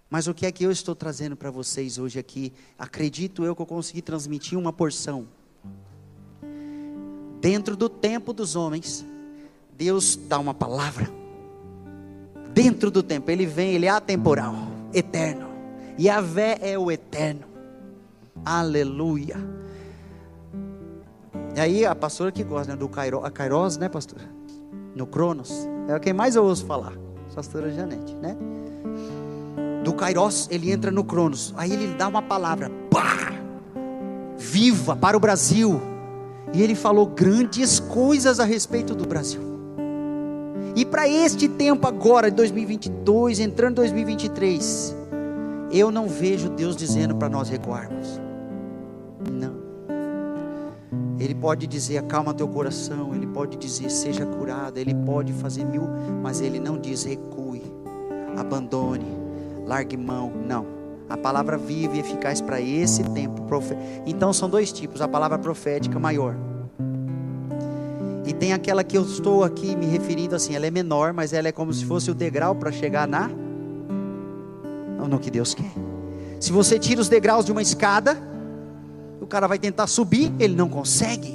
Mas o que é que eu estou trazendo para vocês hoje aqui? Acredito eu que eu consegui transmitir uma porção dentro do tempo dos homens, Deus dá uma palavra. Dentro do tempo, ele vem, ele é atemporal, eterno. E a vé é o eterno. Aleluia. E aí a pastora que gosta né, do Kairos, a Kairos, né, pastora? No Cronos. É quem mais eu ouço falar. Pastora Janete, né? Do Kairos, ele entra no Cronos. Aí ele dá uma palavra. Pá! Viva para o Brasil e ele falou grandes coisas a respeito do Brasil. E para este tempo agora, de 2022, entrando em 2023, eu não vejo Deus dizendo para nós recuarmos. Não. Ele pode dizer acalma teu coração, ele pode dizer seja curado, ele pode fazer mil, mas ele não diz recue, abandone, largue mão, não. A palavra viva e eficaz para esse tempo. Então são dois tipos: a palavra profética maior E tem aquela que eu estou aqui me referindo assim, ela é menor, mas ela é como se fosse o degrau para chegar na no que Deus quer. Se você tira os degraus de uma escada, o cara vai tentar subir, ele não consegue.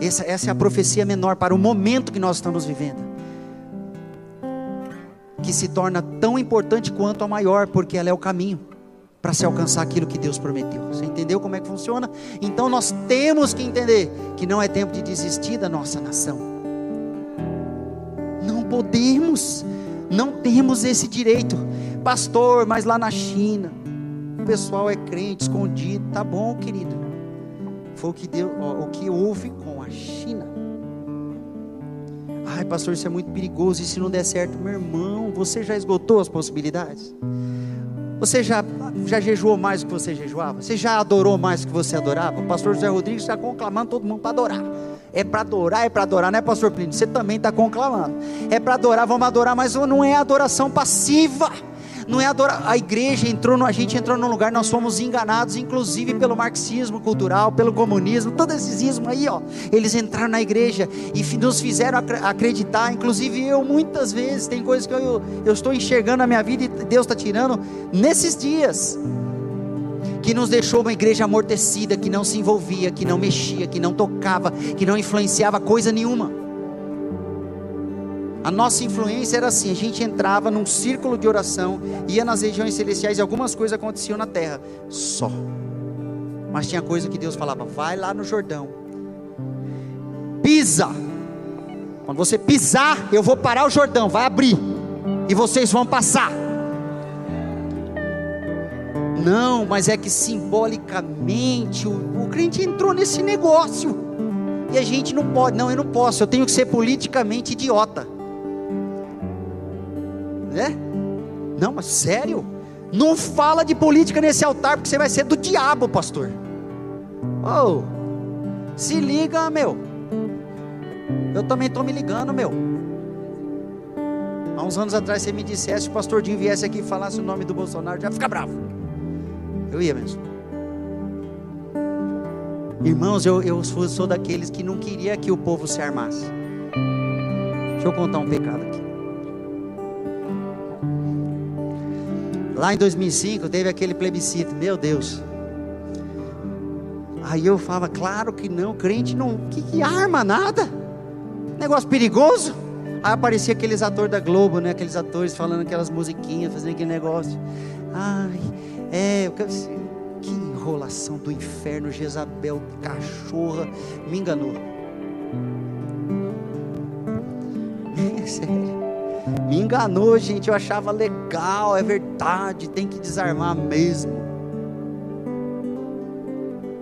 Essa, essa é a profecia menor para o momento que nós estamos vivendo. Que se torna tão importante quanto a maior, porque ela é o caminho para se alcançar aquilo que Deus prometeu. Você entendeu como é que funciona? Então nós temos que entender que não é tempo de desistir da nossa nação. Não podemos, não temos esse direito. Pastor, mas lá na China, o pessoal é crente, escondido. Tá bom, querido. Foi o que, deu, o que houve com a China. Ai, pastor, isso é muito perigoso. E se não der certo, meu irmão, você já esgotou as possibilidades? Você já, já jejuou mais do que você jejuava? Você já adorou mais do que você adorava? O pastor José Rodrigues está conclamando todo mundo para adorar. É para adorar, é para adorar, não é, pastor Plínio? Você também está conclamando. É para adorar, vamos adorar, mas não é adoração passiva não é adorar. A igreja entrou, no, a gente entrou num lugar, nós fomos enganados, inclusive pelo marxismo cultural, pelo comunismo, todos esses ismos aí, ó. Eles entraram na igreja e nos fizeram acreditar, inclusive eu muitas vezes, tem coisas que eu, eu estou enxergando na minha vida e Deus está tirando nesses dias. Que nos deixou uma igreja amortecida, que não se envolvia, que não mexia, que não tocava, que não influenciava coisa nenhuma. A nossa influência era assim: a gente entrava num círculo de oração, ia nas regiões celestiais e algumas coisas aconteciam na terra, só. Mas tinha coisa que Deus falava: vai lá no Jordão, pisa. Quando você pisar, eu vou parar o Jordão, vai abrir, e vocês vão passar. Não, mas é que simbolicamente o, o crente entrou nesse negócio. E a gente não pode, não, eu não posso, eu tenho que ser politicamente idiota né? Não, mas sério? Não fala de política nesse altar, porque você vai ser do diabo, pastor. Oh, se liga, meu. Eu também estou me ligando, meu. Há uns anos atrás você me dissesse, se o pastor Dinho viesse aqui e falasse o nome do Bolsonaro, já ia ficar bravo. Eu ia mesmo. Irmãos, eu, eu sou daqueles que não queria que o povo se armasse. Deixa eu contar um pecado aqui. Lá em 2005 teve aquele plebiscito, meu Deus. Aí eu falava, claro que não, crente não, que, que arma nada, negócio perigoso. Aí aparecia aqueles atores da Globo, né? Aqueles atores falando aquelas musiquinhas, fazendo aquele negócio. Ai, é, que enrolação do inferno, Jezabel, cachorra, me enganou. É sério. Me enganou, gente. Eu achava legal, é verdade, tem que desarmar mesmo.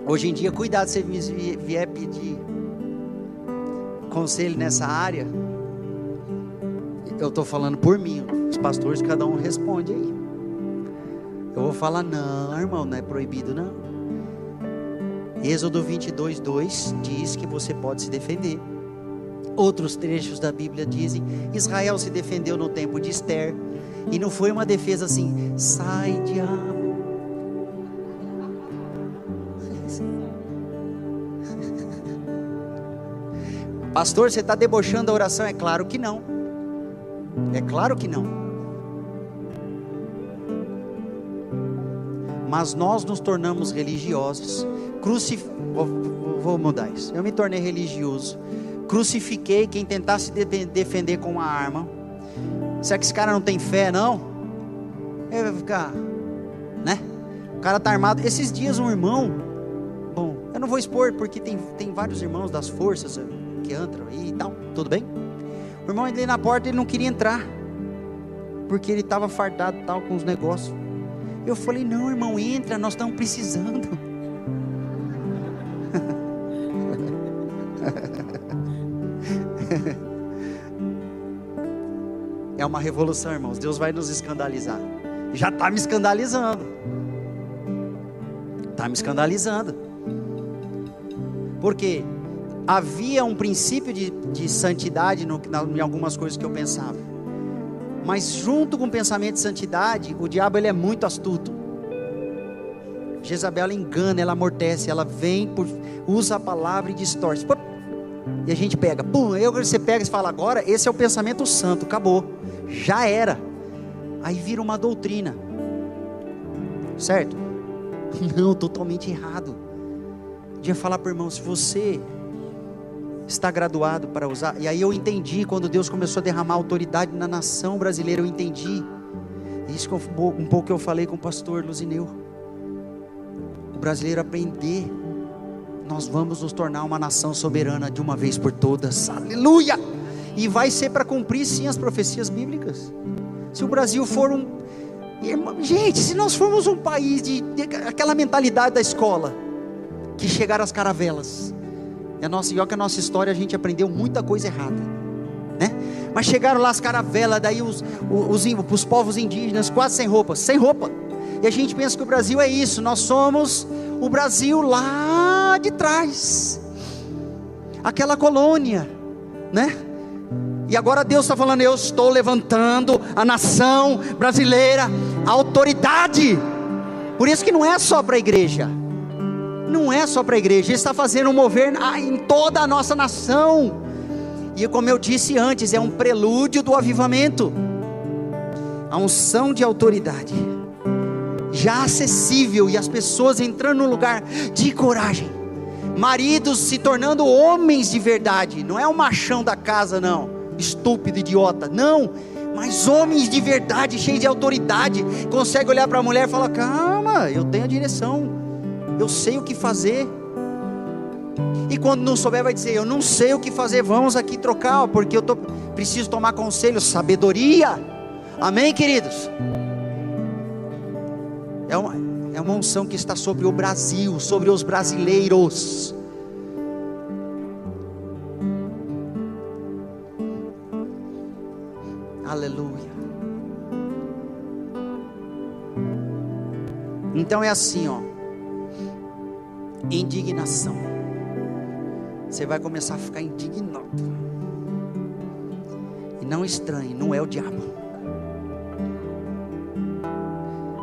Hoje em dia, cuidado se você vier pedir conselho nessa área. Eu estou falando por mim, os pastores, cada um responde aí. Eu vou falar, não, irmão, não é proibido, não. Êxodo 22, 2 diz que você pode se defender. Outros trechos da Bíblia dizem: Israel se defendeu no tempo de Esther, e não foi uma defesa assim, sai diabo. Pastor, você está debochando a oração? É claro que não. É claro que não. Mas nós nos tornamos religiosos. Crucif... Vou, vou mudar isso. Eu me tornei religioso crucifiquei quem tentasse defender com uma arma. Será que esse cara não tem fé, não? Ele vai ficar, né? O cara tá armado. Esses dias um irmão, bom, eu não vou expor porque tem, tem vários irmãos das forças que entram aí e tal, tudo bem? O irmão ali na porta, ele não queria entrar, porque ele estava fardado tal com os negócios. Eu falei, não, irmão, entra, nós estamos precisando. É uma revolução, irmãos. Deus vai nos escandalizar. Já está me escandalizando. Está me escandalizando. Porque havia um princípio de, de santidade no, na, em algumas coisas que eu pensava. Mas junto com o pensamento de santidade, o diabo ele é muito astuto. Jezabel engana, ela amortece, ela vem, por, usa a palavra e distorce. E a gente pega, pum, aí você pega e fala, agora esse é o pensamento santo, acabou, já era. Aí vira uma doutrina, certo? Não, totalmente errado. Podia falar para o irmão, se você está graduado para usar, e aí eu entendi, quando Deus começou a derramar autoridade na nação brasileira, eu entendi. Isso um pouco que eu falei com o pastor Luzineu. O brasileiro aprender nós vamos nos tornar uma nação soberana de uma vez por todas. Aleluia! E vai ser para cumprir sim as profecias bíblicas. Se o Brasil for um gente, se nós formos um país de, de aquela mentalidade da escola que chegaram as caravelas. E a nossa, igual que a nossa história a gente aprendeu muita coisa errada, né? Mas chegaram lá as caravelas, daí os, os, os, os povos indígenas quase sem roupa, sem roupa. E a gente pensa que o Brasil é isso, nós somos o Brasil lá de trás, aquela colônia, né? E agora Deus está falando: eu estou levantando a nação brasileira, a autoridade. Por isso que não é só para a igreja, não é só para a igreja, Ele está fazendo um mover em toda a nossa nação. E como eu disse antes, é um prelúdio do avivamento, a unção de autoridade já acessível e as pessoas entrando no lugar de coragem. Maridos se tornando homens de verdade, não é o machão da casa, não, estúpido, idiota, não, mas homens de verdade, cheios de autoridade, consegue olhar para a mulher e falar: calma, eu tenho a direção, eu sei o que fazer. E quando não souber, vai dizer: Eu não sei o que fazer, vamos aqui trocar, porque eu tô, preciso tomar conselho, sabedoria. Amém, queridos? É uma, é uma unção que está sobre o Brasil, sobre os brasileiros. Aleluia. Então é assim, ó. Indignação. Você vai começar a ficar indignado. E não estranhe, não é o diabo.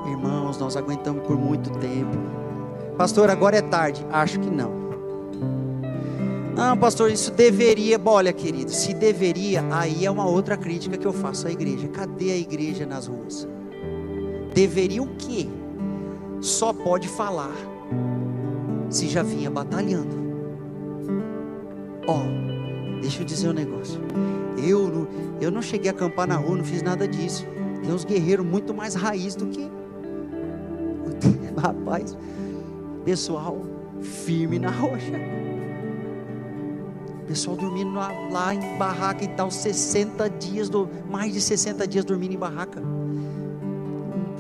irmãos, nós aguentamos por muito tempo. Pastor, agora é tarde. Acho que não. Não, pastor, isso deveria. Olha, querido, se deveria, aí é uma outra crítica que eu faço à igreja. Cadê a igreja nas ruas? Deveria o quê? Só pode falar se já vinha batalhando. Ó, oh, deixa eu dizer um negócio. Eu não, eu não cheguei a acampar na rua, não fiz nada disso. Tem uns guerreiros muito mais raiz do que Rapaz, pessoal firme na rocha. Pessoal dormindo lá, em barraca e tal, 60 dias, do, mais de 60 dias dormindo em barraca.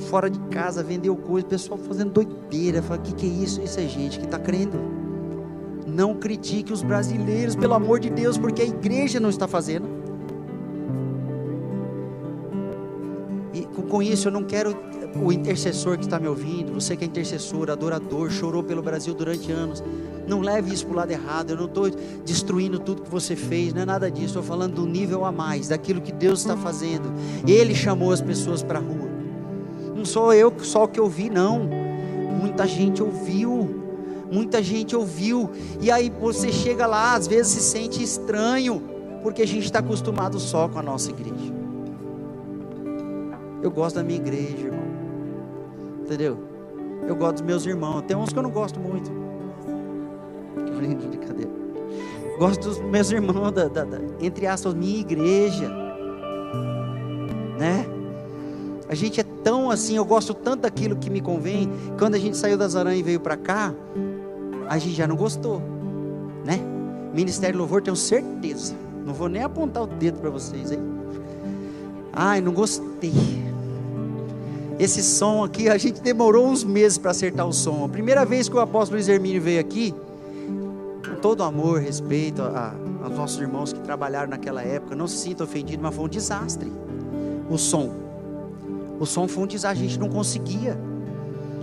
Fora de casa, vendeu coisa, pessoal fazendo doideira. Fala, o que, que é isso? Isso é gente que está crendo. Não critique os brasileiros, pelo amor de Deus, porque a igreja não está fazendo. E com isso eu não quero o intercessor que está me ouvindo, você que é intercessor, adorador, chorou pelo Brasil durante anos, não leve isso para o lado errado. Eu não estou destruindo tudo que você fez, não é nada disso. Estou falando do nível a mais, daquilo que Deus está fazendo. Ele chamou as pessoas para a rua. Não sou eu só que ouvi, não. Muita gente ouviu. Muita gente ouviu. E aí você chega lá, às vezes se sente estranho, porque a gente está acostumado só com a nossa igreja. Eu gosto da minha igreja, irmão. Entendeu? Eu gosto dos meus irmãos. Tem uns que eu não gosto muito. Brincadeira. Gosto dos meus irmãos, da, da, da, entre aspas, minha igreja. Né? A gente é tão assim, eu gosto tanto daquilo que me convém. Quando a gente saiu das aranhas e veio para cá, a gente já não gostou, né? Ministério Louvor, tenho certeza. Não vou nem apontar o dedo para vocês aí. Ai, não gostei. Esse som aqui, a gente demorou uns meses para acertar o som. A primeira vez que o apóstolo Luiz Hermínio veio aqui, com todo amor, respeito a, a, aos nossos irmãos que trabalharam naquela época, não se sinta ofendido, mas foi um desastre. O som. O som foi um desastre, a gente não conseguia.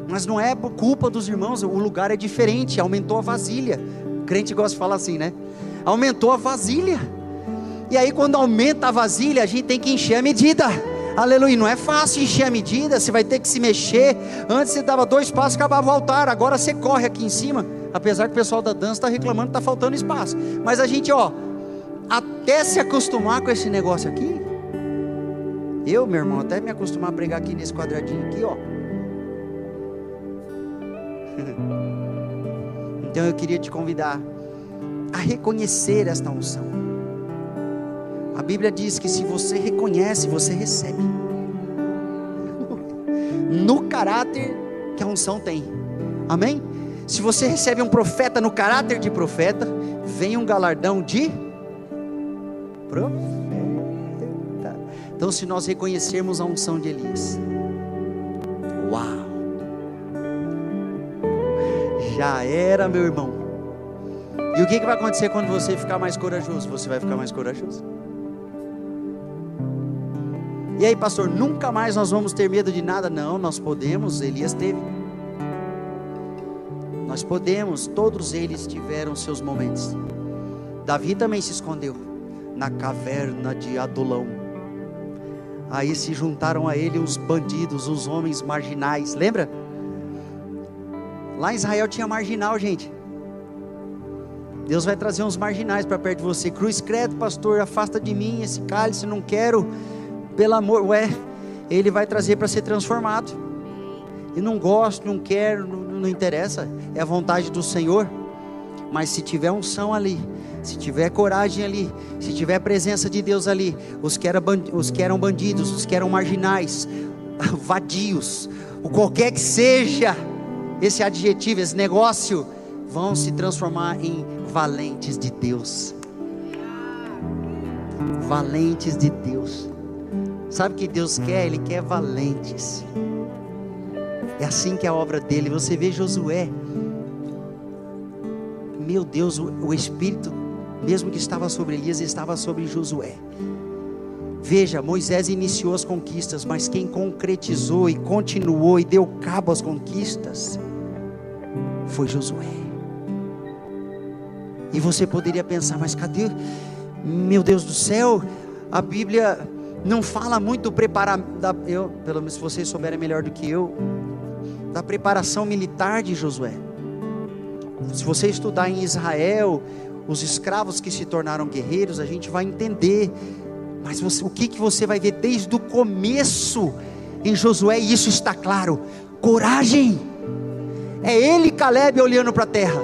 Mas não é por culpa dos irmãos, o lugar é diferente, aumentou a vasilha. O crente gosta de falar assim, né? Aumentou a vasilha. E aí, quando aumenta a vasilha, a gente tem que encher a medida. Aleluia. Não é fácil encher a medida, você vai ter que se mexer. Antes você dava dois passos, acabava o altar. Agora você corre aqui em cima. Apesar que o pessoal da dança está reclamando que está faltando espaço. Mas a gente, ó, até se acostumar com esse negócio aqui, eu, meu irmão, até me acostumar a pregar aqui nesse quadradinho aqui, ó. Então eu queria te convidar a reconhecer esta unção. A Bíblia diz que se você reconhece, você recebe. No caráter que a unção tem. Amém? Se você recebe um profeta no caráter de profeta, vem um galardão de profeta. Então, se nós reconhecermos a unção de Elias, uau! Já era, meu irmão. E o que, que vai acontecer quando você ficar mais corajoso? Você vai ficar mais corajoso. E aí, pastor, nunca mais nós vamos ter medo de nada? Não, nós podemos. Elias teve. Nós podemos, todos eles tiveram seus momentos. Davi também se escondeu na caverna de Adulão. Aí se juntaram a ele os bandidos, os homens marginais. Lembra? Lá em Israel tinha marginal, gente. Deus vai trazer uns marginais para perto de você. Cruz credo, pastor, afasta de mim esse cálice, não quero. Pelo amor, ué, ele vai trazer para ser transformado. E não gosto, não quero, não, não interessa. É a vontade do Senhor. Mas se tiver unção ali, se tiver coragem ali, se tiver presença de Deus ali, os que, os que eram bandidos, os que eram marginais, vadios, o qualquer que seja esse adjetivo, esse negócio, vão se transformar em valentes de Deus. Valentes de Deus. Sabe o que Deus quer? Ele quer valentes. É assim que é a obra dele. Você vê Josué. Meu Deus, o, o Espírito, mesmo que estava sobre Elias, estava sobre Josué. Veja, Moisés iniciou as conquistas, mas quem concretizou e continuou e deu cabo às conquistas foi Josué. E você poderia pensar, mas cadê? Meu Deus do céu, a Bíblia não fala muito preparar, da, eu, pelo menos se vocês souberem melhor do que eu, da preparação militar de Josué. Se você estudar em Israel, os escravos que se tornaram guerreiros, a gente vai entender. Mas você, o que, que você vai ver desde o começo em Josué, e isso está claro: coragem. É ele, Caleb, olhando para a terra.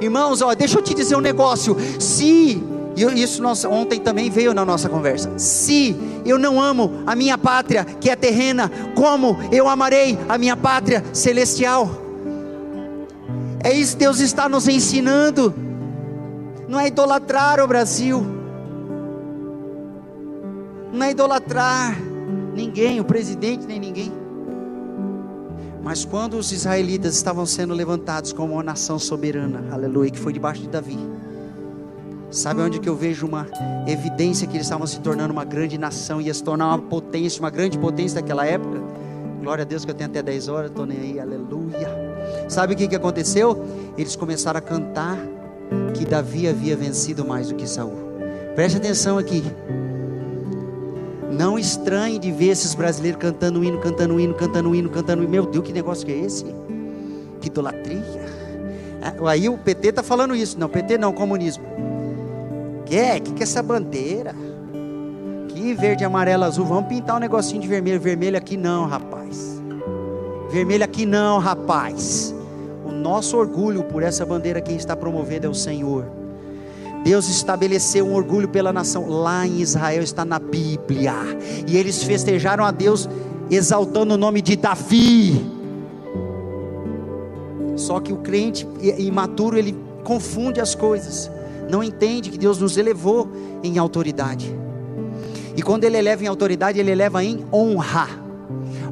Irmãos, ó, deixa eu te dizer um negócio. Se e isso nós, ontem também veio na nossa conversa. Se eu não amo a minha pátria, que é terrena, como eu amarei a minha pátria celestial? É isso que Deus está nos ensinando. Não é idolatrar o Brasil. Não é idolatrar ninguém, o presidente nem ninguém. Mas quando os israelitas estavam sendo levantados como uma nação soberana, aleluia, que foi debaixo de Davi Sabe onde que eu vejo uma evidência que eles estavam se tornando uma grande nação, ia se tornar uma potência, uma grande potência daquela época? Glória a Deus que eu tenho até 10 horas, estou nem aí, aleluia. Sabe o que, que aconteceu? Eles começaram a cantar que Davi havia vencido mais do que Saul. Preste atenção aqui. Não estranhe de ver esses brasileiros cantando hino, cantando hino, cantando hino, cantando hino. Meu Deus, que negócio que é esse? Que idolatria. Ah, aí o PT está falando isso. Não, PT não, comunismo quer? O que, que é essa bandeira? Que verde, amarelo, azul. Vamos pintar um negocinho de vermelho. Vermelho aqui não, rapaz. Vermelho aqui não, rapaz. O nosso orgulho por essa bandeira quem está promovendo é o Senhor. Deus estabeleceu um orgulho pela nação. Lá em Israel está na Bíblia. E eles festejaram a Deus exaltando o nome de Davi. Só que o crente imaturo ele confunde as coisas não entende que Deus nos elevou em autoridade. E quando Ele eleva em autoridade, Ele eleva em honra.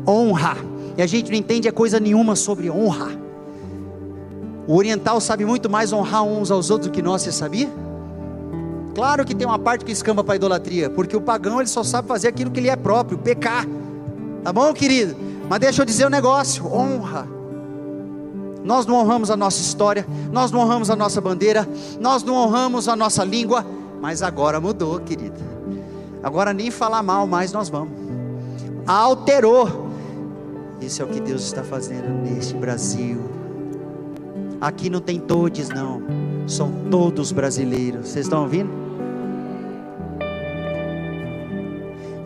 Honra. E a gente não entende coisa nenhuma sobre honra. O oriental sabe muito mais honrar uns aos outros do que nós, você sabia? Claro que tem uma parte que escamba para idolatria, porque o pagão ele só sabe fazer aquilo que lhe é próprio, pecar. Tá bom, querido? Mas deixa eu dizer um negócio: honra nós não honramos a nossa história, nós não honramos a nossa bandeira, nós não honramos a nossa língua, mas agora mudou, querida. Agora nem falar mal mais nós vamos. Alterou. Isso é o que Deus está fazendo neste Brasil. Aqui não tem todes, não. São todos brasileiros. Vocês estão ouvindo?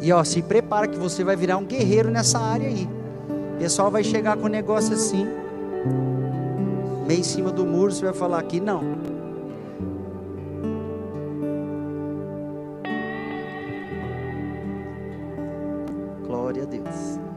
E ó, se prepara que você vai virar um guerreiro nessa área aí. O pessoal vai chegar com um negócio assim meio em cima do muro, você vai falar aqui, não. Glória a Deus.